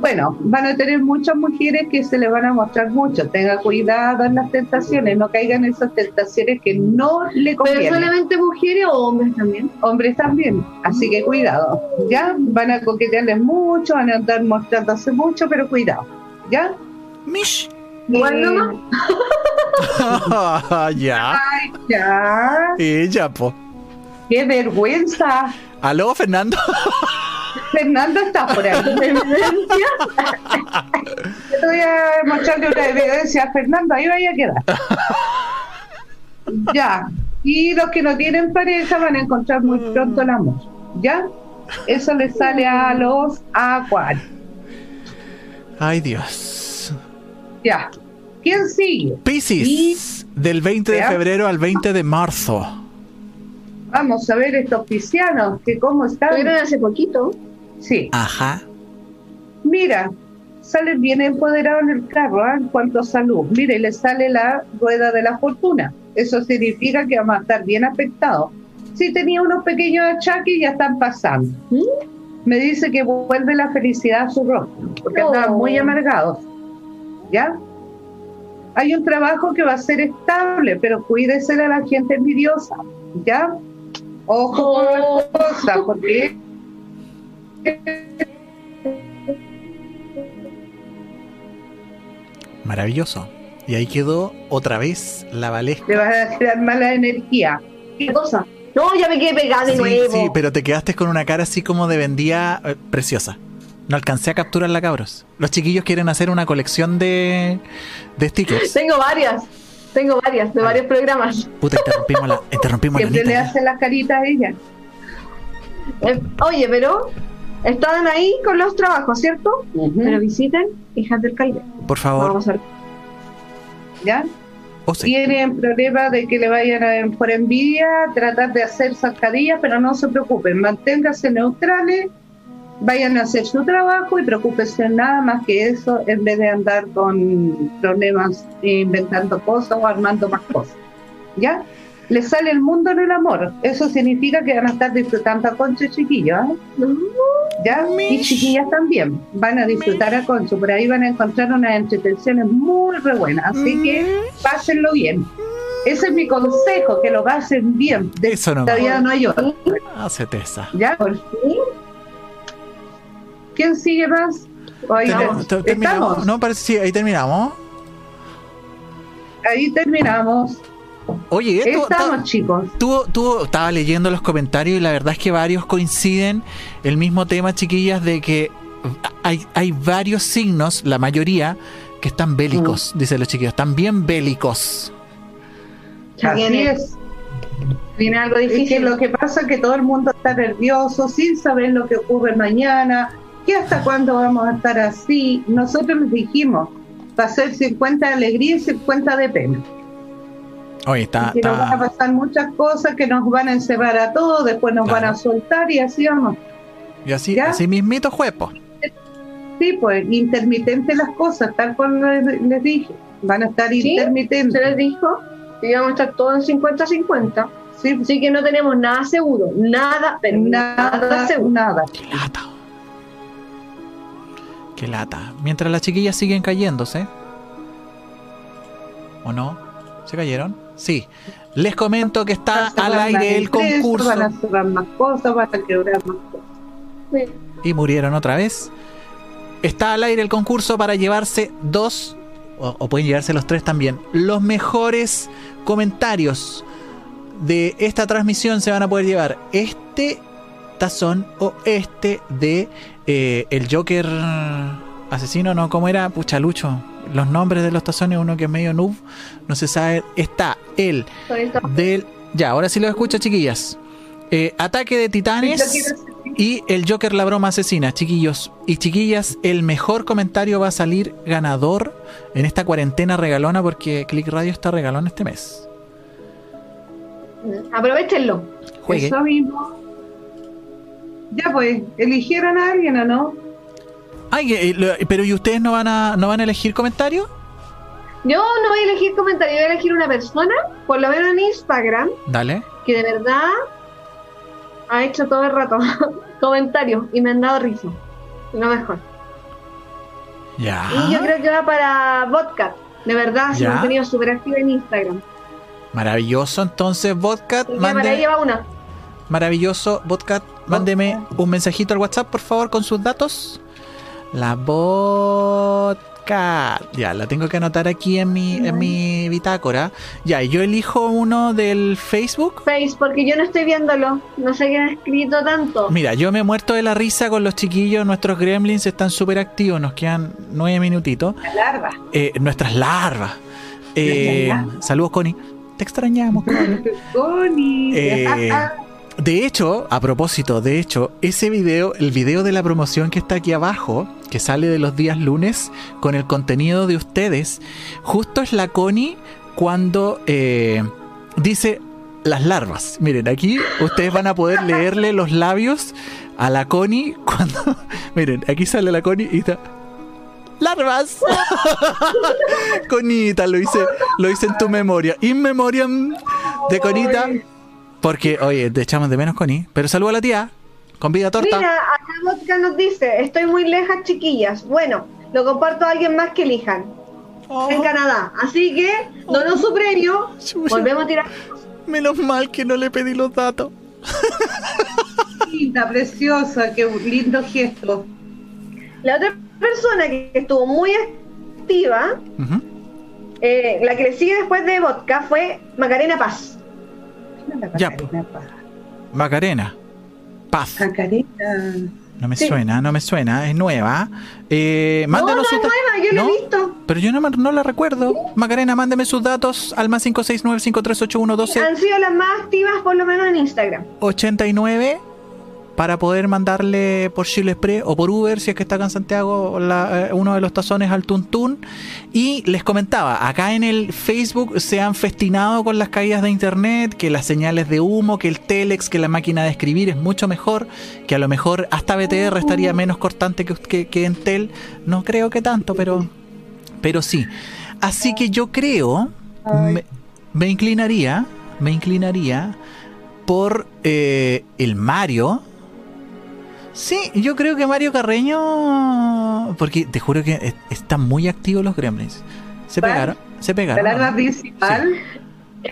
Bueno, van a tener muchas mujeres que se les van a mostrar mucho. Tenga cuidado en las tentaciones, no caigan en esas tentaciones que no le ¿Pero convienen. solamente mujeres o hombres también? Hombres también, así que cuidado. ¿Ya? Van a coquetearles mucho, van a andar mostrándose mucho, pero cuidado. ¿Ya? Mish. Igual Eh, nomás. ya. Ay, ya. Y ya, po. ¡Qué vergüenza! Aló, Fernando. Fernando está por ahí. Evidencia. Te voy a mostrarle una evidencia a Fernando, ahí vaya a quedar. Ya. Y los que no tienen pareja van a encontrar muy pronto el amor. ¿Ya? Eso le sale a los acuarios. Ay, Dios. Ya. ¿Quién sigue? Piscis, del 20 de febrero al 20 de marzo. Vamos a ver estos piscianos, que cómo están. Tuvieron hace poquito. Sí. Ajá. Mira, sale bien empoderado en el carro ¿ah? en cuanto a salud. Mire, le sale la rueda de la fortuna. Eso significa que vamos a estar bien afectados. Si tenía unos pequeños achaques, ya están pasando. ¿Mm? me dice que vuelve la felicidad a su rostro, porque Oh. andaban muy amargados. ¿Ya? Hay un trabajo que va a ser estable, pero cuídese de la gente envidiosa. ¿Ya? Ojo con las Oh. cosas, porque Maravilloso. Y ahí quedó otra vez la Valesca. te vas a tirar mala energía. ¿Qué cosa? No, ya me quedé pegada de Sí, nuevo. sí, pero te quedaste con una cara así como de vendía eh, preciosa. No alcancé a capturarla, cabros. Los chiquillos quieren hacer una colección de, de stickers. Tengo varias. Tengo varias, de varios programas. Puta, interrumpimos la, interrumpimos la Siempre le Anita. hace las caritas a ella. Eh, oye, pero estaban ahí con los trabajos, ¿cierto? Pero visiten Hijas del Calde. Por favor. Vamos a ver. ¿Ya? Oh, sí. Tienen problemas de que le vayan a, por envidia, tratar de hacer zancadillas, pero no se preocupen, manténganse neutrales, vayan a hacer su trabajo y preocúpense nada más que eso en vez de andar con problemas eh, inventando cosas o armando más cosas. ¿Ya? Les sale el mundo en el amor. Eso significa que van a estar disfrutando a Concho chiquillos. ¿eh? ¿Ya? Y chiquillas también. Van a disfrutar a Concho. Por ahí van a encontrar unas entretenciones muy re buenas. Así que pásenlo bien. Ese es mi consejo, que lo pasen bien. De Eso no todavía no hay otro. Hacete esa. ¿Ya? Por fin. ¿Quién sigue más? Ahí Termi- te- ter- terminamos. estamos. No, parece sí, ahí terminamos. Ahí terminamos. Oye, esto Estamos, chicos. Tuvo, tuvo, estaba leyendo los comentarios y la verdad es que varios coinciden el mismo tema, chiquillas, de que hay, hay varios signos, la mayoría, que están bélicos, dicen los chiquillos, están bien bélicos. Así es. viene algo Es que difícil. lo que pasa es que todo el mundo está nervioso, sin saber lo que ocurre mañana, que hasta cuándo vamos a estar así. Nosotros les dijimos, va a ser 50 de alegría y 50 de pena. Oye, está, que nos van a pasar muchas cosas que nos van a encerrar a todos, después nos Claro. van a soltar y así vamos. y así, ¿Ya? así mismito juepo. Sí, pues intermitentes las cosas, tal cual les, les dije. Van a estar Sí, intermitentes. Se les dijo que íbamos a estar todos en 50-50. Sí, Así que no tenemos nada seguro. Nada, pero nada, nada, seguro. nada. Qué lata. Qué lata. Mientras las chiquillas siguen cayéndose. ¿O no? ¿Se cayeron? Sí. Les comento que está al aire el concurso. Van a cerrar más cosas, van a quebrar más cosas. y murieron otra vez. Está al aire el concurso para llevarse dos, o, o pueden llevarse los tres también, los mejores comentarios de esta transmisión se van a poder llevar este tazón o este de eh, el Joker asesino, ¿no? ¿Cómo era? Puchalucho. Los nombres de los tazones, uno que es medio noob, no se sabe. Está el del... Ya, ahora sí lo escucho, chiquillas. Eh, ataque de titanes y el Joker la broma asesina, chiquillos y chiquillas, el mejor comentario va a salir ganador en esta cuarentena regalona porque Click Radio está regalón este mes. Aprovechenlo. Juegue. Eso mismo. Ya pues, ¿eligieron a alguien o no? Ay, eh, pero ¿y ustedes no van a no van a elegir comentario? Yo no voy a elegir comentario, voy a elegir una persona, por lo menos en Instagram, Dale. que de verdad ha hecho todo el rato comentarios y me han dado risa. Lo mejor. Ya. Y yo creo que va para Vodka. De verdad, se ha mantenido súper activa en Instagram. Maravilloso, entonces Vodka, Y ya para mande, ella va una. Maravilloso Vodka, mándeme un mensajito al WhatsApp, por favor, con sus datos. La Vodka. Ya, la tengo que anotar aquí en mi, en mi bitácora. Ya, y yo elijo uno del Facebook. Face, porque yo no estoy viéndolo. No sé quién ha escrito tanto. Mira, yo me he muerto de la risa con los chiquillos. Nuestros gremlins están súper activos. Nos quedan nueve minutitos. La larva. Eh, nuestras larvas. Eh, Nuestras saludos, Connie. Te extrañamos, Connie. Connie. Eh, de hecho, a propósito, de hecho, ese video, el video de la promoción que está aquí abajo, que sale de los días lunes, con el contenido de ustedes, justo es la Connie cuando eh, dice las larvas. Miren, aquí ustedes van a poder leerle los labios a la Connie cuando... Miren, aquí sale la Connie y está... ¡Larvas! Conita, lo hice, lo hice en tu memoria. In memoriam de Conita. Porque, oye, te echamos de menos, Connie. Pero saluda a la tía. Con vida torta. Mira, acá vodka nos dice, estoy muy lejas, chiquillas. Bueno, lo comparto a alguien más que elijan. En Canadá. Así que donó su premio. Volvemos a tirar. Menos mal que no le pedí los datos. Linda, preciosa, qué lindo gesto. La otra persona que estuvo muy activa, eh, la que le sigue después de vodka, fue Macarena Paz. Ya, Macarena. Paz. Macarena. No me Sí. suena, no me suena, es nueva. Eh, mándanos no, sus es nueva, yo la ¿No? he visto. Pero yo no, no la recuerdo. Macarena, mándeme sus datos al más 569-5381-12. Han sido las más activas, por lo menos en Instagram. 89 para poder mandarle por Chile Express o por Uber si es que está acá en Santiago la- eh, uno de los tazones al Tuntún. Y les comentaba acá en el Facebook se han festinado con las caídas de internet que las señales de humo que el telex que la máquina de escribir es mucho mejor que a lo mejor hasta BTR estaría menos cortante que, que, que Entel. No creo que tanto pero pero sí. Así que yo creo me, me inclinaría me inclinaría por eh, el Mario. Sí, yo creo que Mario Carreño. Porque te juro que es- están muy activos los gremlins. Se pegaron. Se La pegaron. larva ¿no? principal.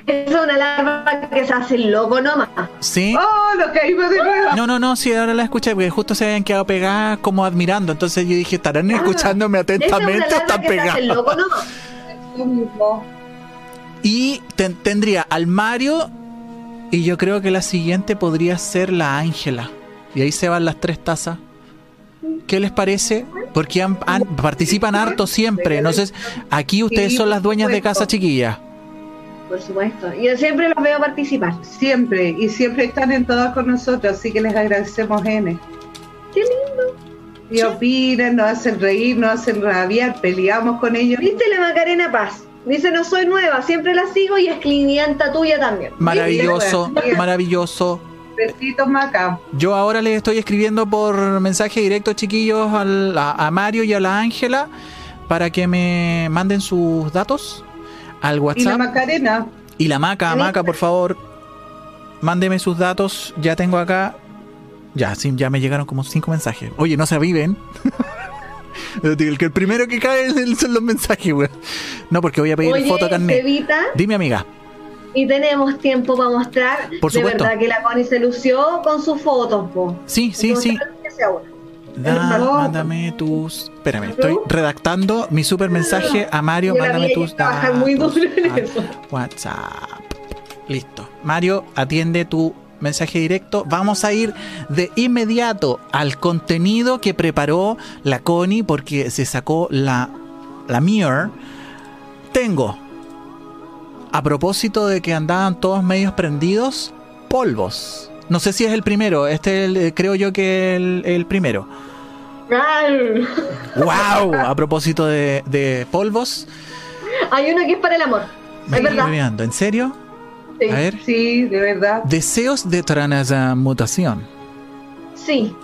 Es una larva que se hace loco nomás. Sí. ¡Oh, lo de nuevo! No, no, no, sí, ahora la escuché porque justo se habían quedado pegadas como admirando. Entonces yo dije, ¿estarán escuchándome Esa es atentamente o larva están pegadas? loco nomás. Y ten- tendría al Mario. Y yo creo que la siguiente podría ser la Ángela. Y ahí se van las tres tazas. ¿Qué les parece? Porque han- han- participan harto siempre. No sé, aquí ustedes son las dueñas de casa, chiquillas. Por supuesto. Yo siempre los veo participar. Siempre, y siempre están en todas con nosotros, así que les agradecemos, N. Qué lindo. Y opinan, nos hacen reír, nos hacen rabiar, peleamos con ellos. ¿Viste la Macarena Paz? Dice, no soy nueva, siempre la sigo y es clienta tuya también. Maravilloso, maravilloso. Besitos, Maca. Yo ahora les estoy escribiendo por mensaje directo, chiquillos, al- a, a Mario y a la Ángela para que me manden sus datos al Y la WhatsApp. Macarena. Y la Maca, Maca, por favor, mándeme sus datos. Ya tengo acá. Ya, sí, ya me llegaron como cinco mensajes. Oye, no se aviven. el, que el primero que cae es el- son los mensajes, güey. No, porque voy a pedir Oye, foto carnet. Evita, Dime, amiga. Y tenemos tiempo para mostrar. Por de verdad que la Connie se lució con sus fotos, po. Sí, sí, sí. Da- mándame tus. Espérame, estoy redactando mi super mensaje a Mario. Yo Mándame tus trabajar muy duro en eso. WhatsApp. Listo. Mario, atiende tu mensaje directo. Vamos a ir de inmediato al contenido que preparó la Connie porque se sacó la, la Mirror. Tengo, a propósito de que andaban todos medios prendidos, polvos. No sé si es el primero, este es el- creo yo que el, el primero. ¡Wow! A propósito de, de polvos. Hay uno que es para el amor. Me Es estoy verdad. olvidando. ¿En serio? Sí. A ver. Sí, de verdad. Deseos de transmutación. Sí.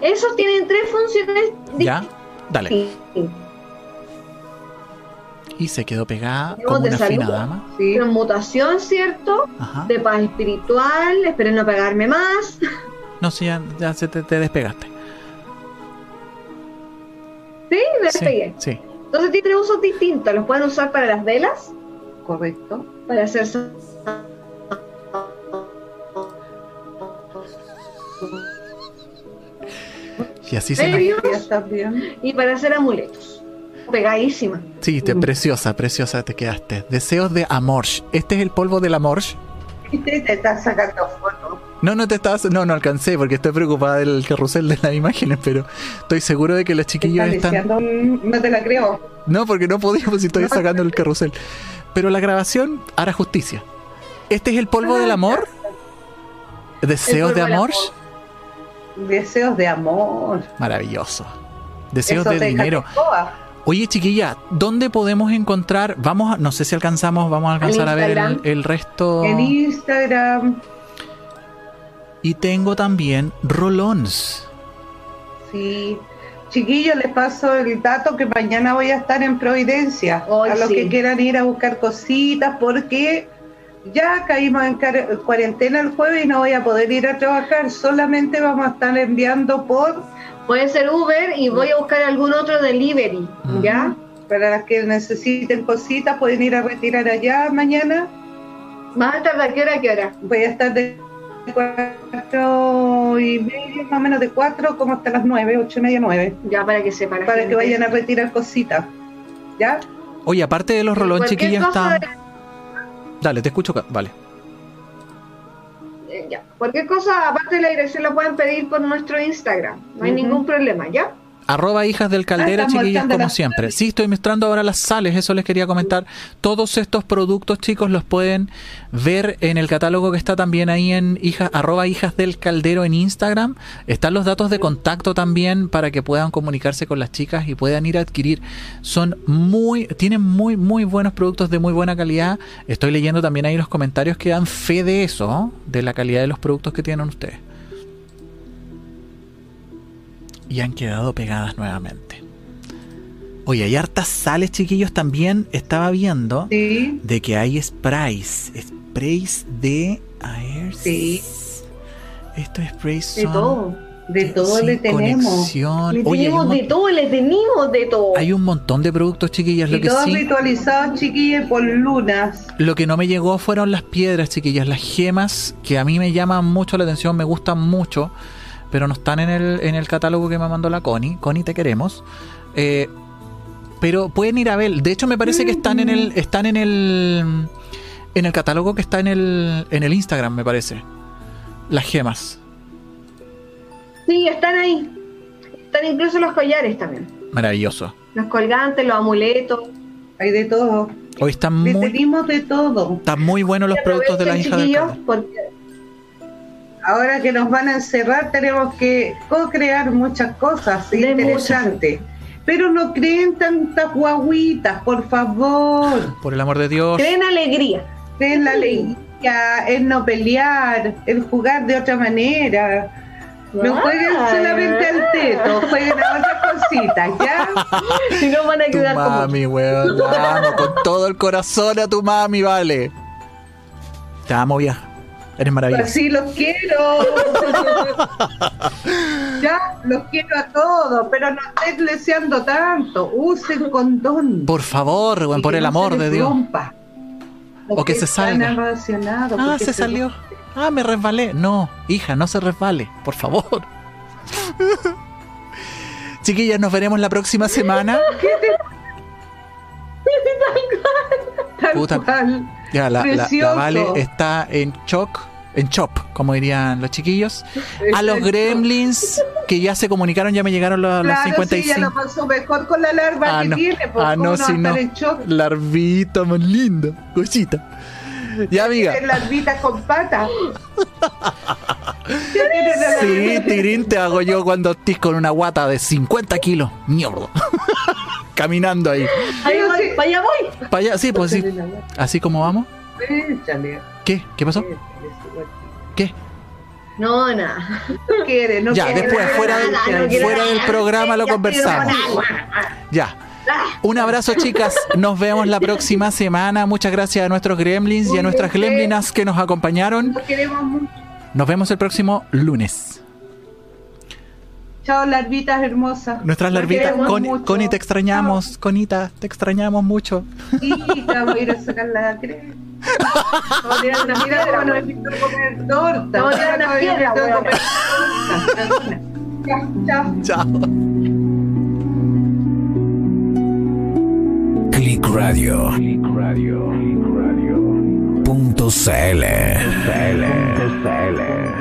Esos tienen tres funciones ¿Ya? Dale. distintas. Y se quedó pegada como de una salud. fina dama. Sí. Transmutación, ¿cierto? Ajá. De paz espiritual, esperen no pegarme más. No sé, ya, ya se te, te despegaste. Sí, me Sí, despegué. sí. Entonces tiene tres usos distintos. Los pueden usar para las velas, Correcto. para hacer Y así se y para hacer amuletos. Pegadísima. Sí, te, Mm. preciosa, preciosa te quedaste. Deseos de amor. ¿Este es el polvo del amor? Viste, te estás sacando fotos. No, no te estás. No, no alcancé porque estoy preocupada del carrusel de las imágenes, pero estoy seguro de que los Te chiquillos estás están. deseando un- No te la creo. No, porque no podíamos si estoy No. sacando el carrusel. Pero la grabación hará justicia. ¿Este es el polvo Ah, del amor? ¿Deseos de amor? Deseos de amor. Maravilloso. Deseos Eso de te dinero. jacoba. Oye, chiquilla, ¿dónde podemos encontrar? Vamos, a- no sé si alcanzamos, vamos a alcanzar a ver el, resto. En Instagram. Y tengo también rolons. Sí. Chiquillos, les paso el dato que mañana voy a estar en Providencia. A los sí. que quieran ir a buscar cositas, porque ya caímos en cuarentena el jueves y no voy a poder ir a trabajar, solamente vamos a estar enviando por, Puede ser Uber y voy a buscar algún otro delivery. ¿ya? para las que necesiten cositas, pueden ir a retirar allá mañana. ¿Más a tardar qué hora a qué hora? Voy a estar de cuatro y media, más o menos de cuatro, como hasta las nueve, ocho y media, nueve, Ya para que sepa la para gente. que vayan a retirar cositas. ¿Ya? Oye, aparte de los rolón, cosa está... Dale, te escucho. Vale. Ya. Cualquier cosa, aparte de la dirección, la pueden pedir por nuestro Instagram. No hay ningún problema, ¿ya? Arroba hijas del caldera, Ah, como siempre. sales. Sí, estoy mostrando ahora las sales, eso les quería comentar. Todos estos productos, chicos, los pueden ver en el catálogo que está también ahí en hija, arroba hijas del caldero en Instagram. Están los datos de contacto también para que puedan comunicarse con las chicas y puedan ir a adquirir. Son muy, tienen muy, muy buenos productos de muy buena calidad. Estoy leyendo también ahí los comentarios que dan fe de eso, ¿no? de la calidad de los productos que tienen ustedes. Y han quedado pegadas nuevamente. Oye, hay hartas sales, chiquillos, también estaba viendo Sí. de que hay sprays. Sprays de... A ver. Sí. Estos sprays De todo. De todo le tenemos. Le Oye, tenemos de todo, le tenemos de todo. hay un montón de productos, chiquillas. Lo Y que todos sí... ritualizados, chiquillos, por lunas. Lo que no me llegó fueron las piedras, chiquillas, las gemas, que a mí me llaman mucho la atención, me gustan mucho, pero no están en el, en el catálogo que me mandó la Connie. Connie, te queremos. Eh, pero pueden ir a ver. De hecho, me parece que están en el, están en el, en el catálogo que está en el, en el Instagram, me parece. Las gemas. Sí, están ahí. Están incluso los collares también. Maravilloso. Los colgantes, los amuletos. Hay de todo. Hoy están muy, de todo. están muy buenos los productos de la hija del porque Ahora que nos van a encerrar, tenemos que co-crear muchas cosas De interesantes. Pero no creen tantas guaguitas, por favor. Por el amor de Dios. creen alegría. Creen la alegría, el no pelear, el jugar de otra manera. No jueguen solamente al teto, jueguen a otras cositas, ¿ya? Si no van a Tu quedar como. mami, weón. La amo con todo el corazón a tu mami, vale. Te amo, vieja. Eres maravillosa. Así los quiero. ya, los quiero a todos, pero no estén deseando tanto. Usen condón. Por favor, Y por el no amor de Dios. rompa. O que se salga. Ah, se salió. Ah, me resbalé. No, hija, no se resbale, por favor. Chiquillas, nos veremos la próxima semana. Tal Puta. cual. Ya, la, la- la. Vale está en shock, en chop, como dirían los chiquillos. A los gremlins que ya se comunicaron, ya me llegaron los, Claro, sí, ya 55. lo pasó mejor con la larva Ah, que no. tiene. pues, Ah, ¿cómo no, si no. en shock? Larvita más linda, cosita. Ya, amiga. Larvitas con patas. Sí, tirín te hago yo cuando estés con una guata de 50 kilos. Mierda. Caminando ahí. Ahí voy, para allá voy. Para allá, sí, pues sí. Así como vamos. ¿Qué? ¿Qué pasó? ¿Qué? No, nada. No quiere, no Ya, quiere. después, fuera del- no fuera del programa lo conversamos. Ya. Un abrazo, chicas. Nos vemos la próxima semana. Muchas gracias a nuestros gremlins y a nuestras gremlinas que nos acompañaron. No queremos mucho. Nos vemos el próximo lunes. Chao, larvitas hermosas. Nuestras larvitas. Con. Connie, te extrañamos. Conita, te extrañamos mucho. Sí, ya voy a ir a sacar la crema. Vamos a tirar una piedra, invitó a comer torta. Vamos a tirar una piedra, Chao. Chao. Click Radio. Click Radio. Click Radio. Punto CL. CL.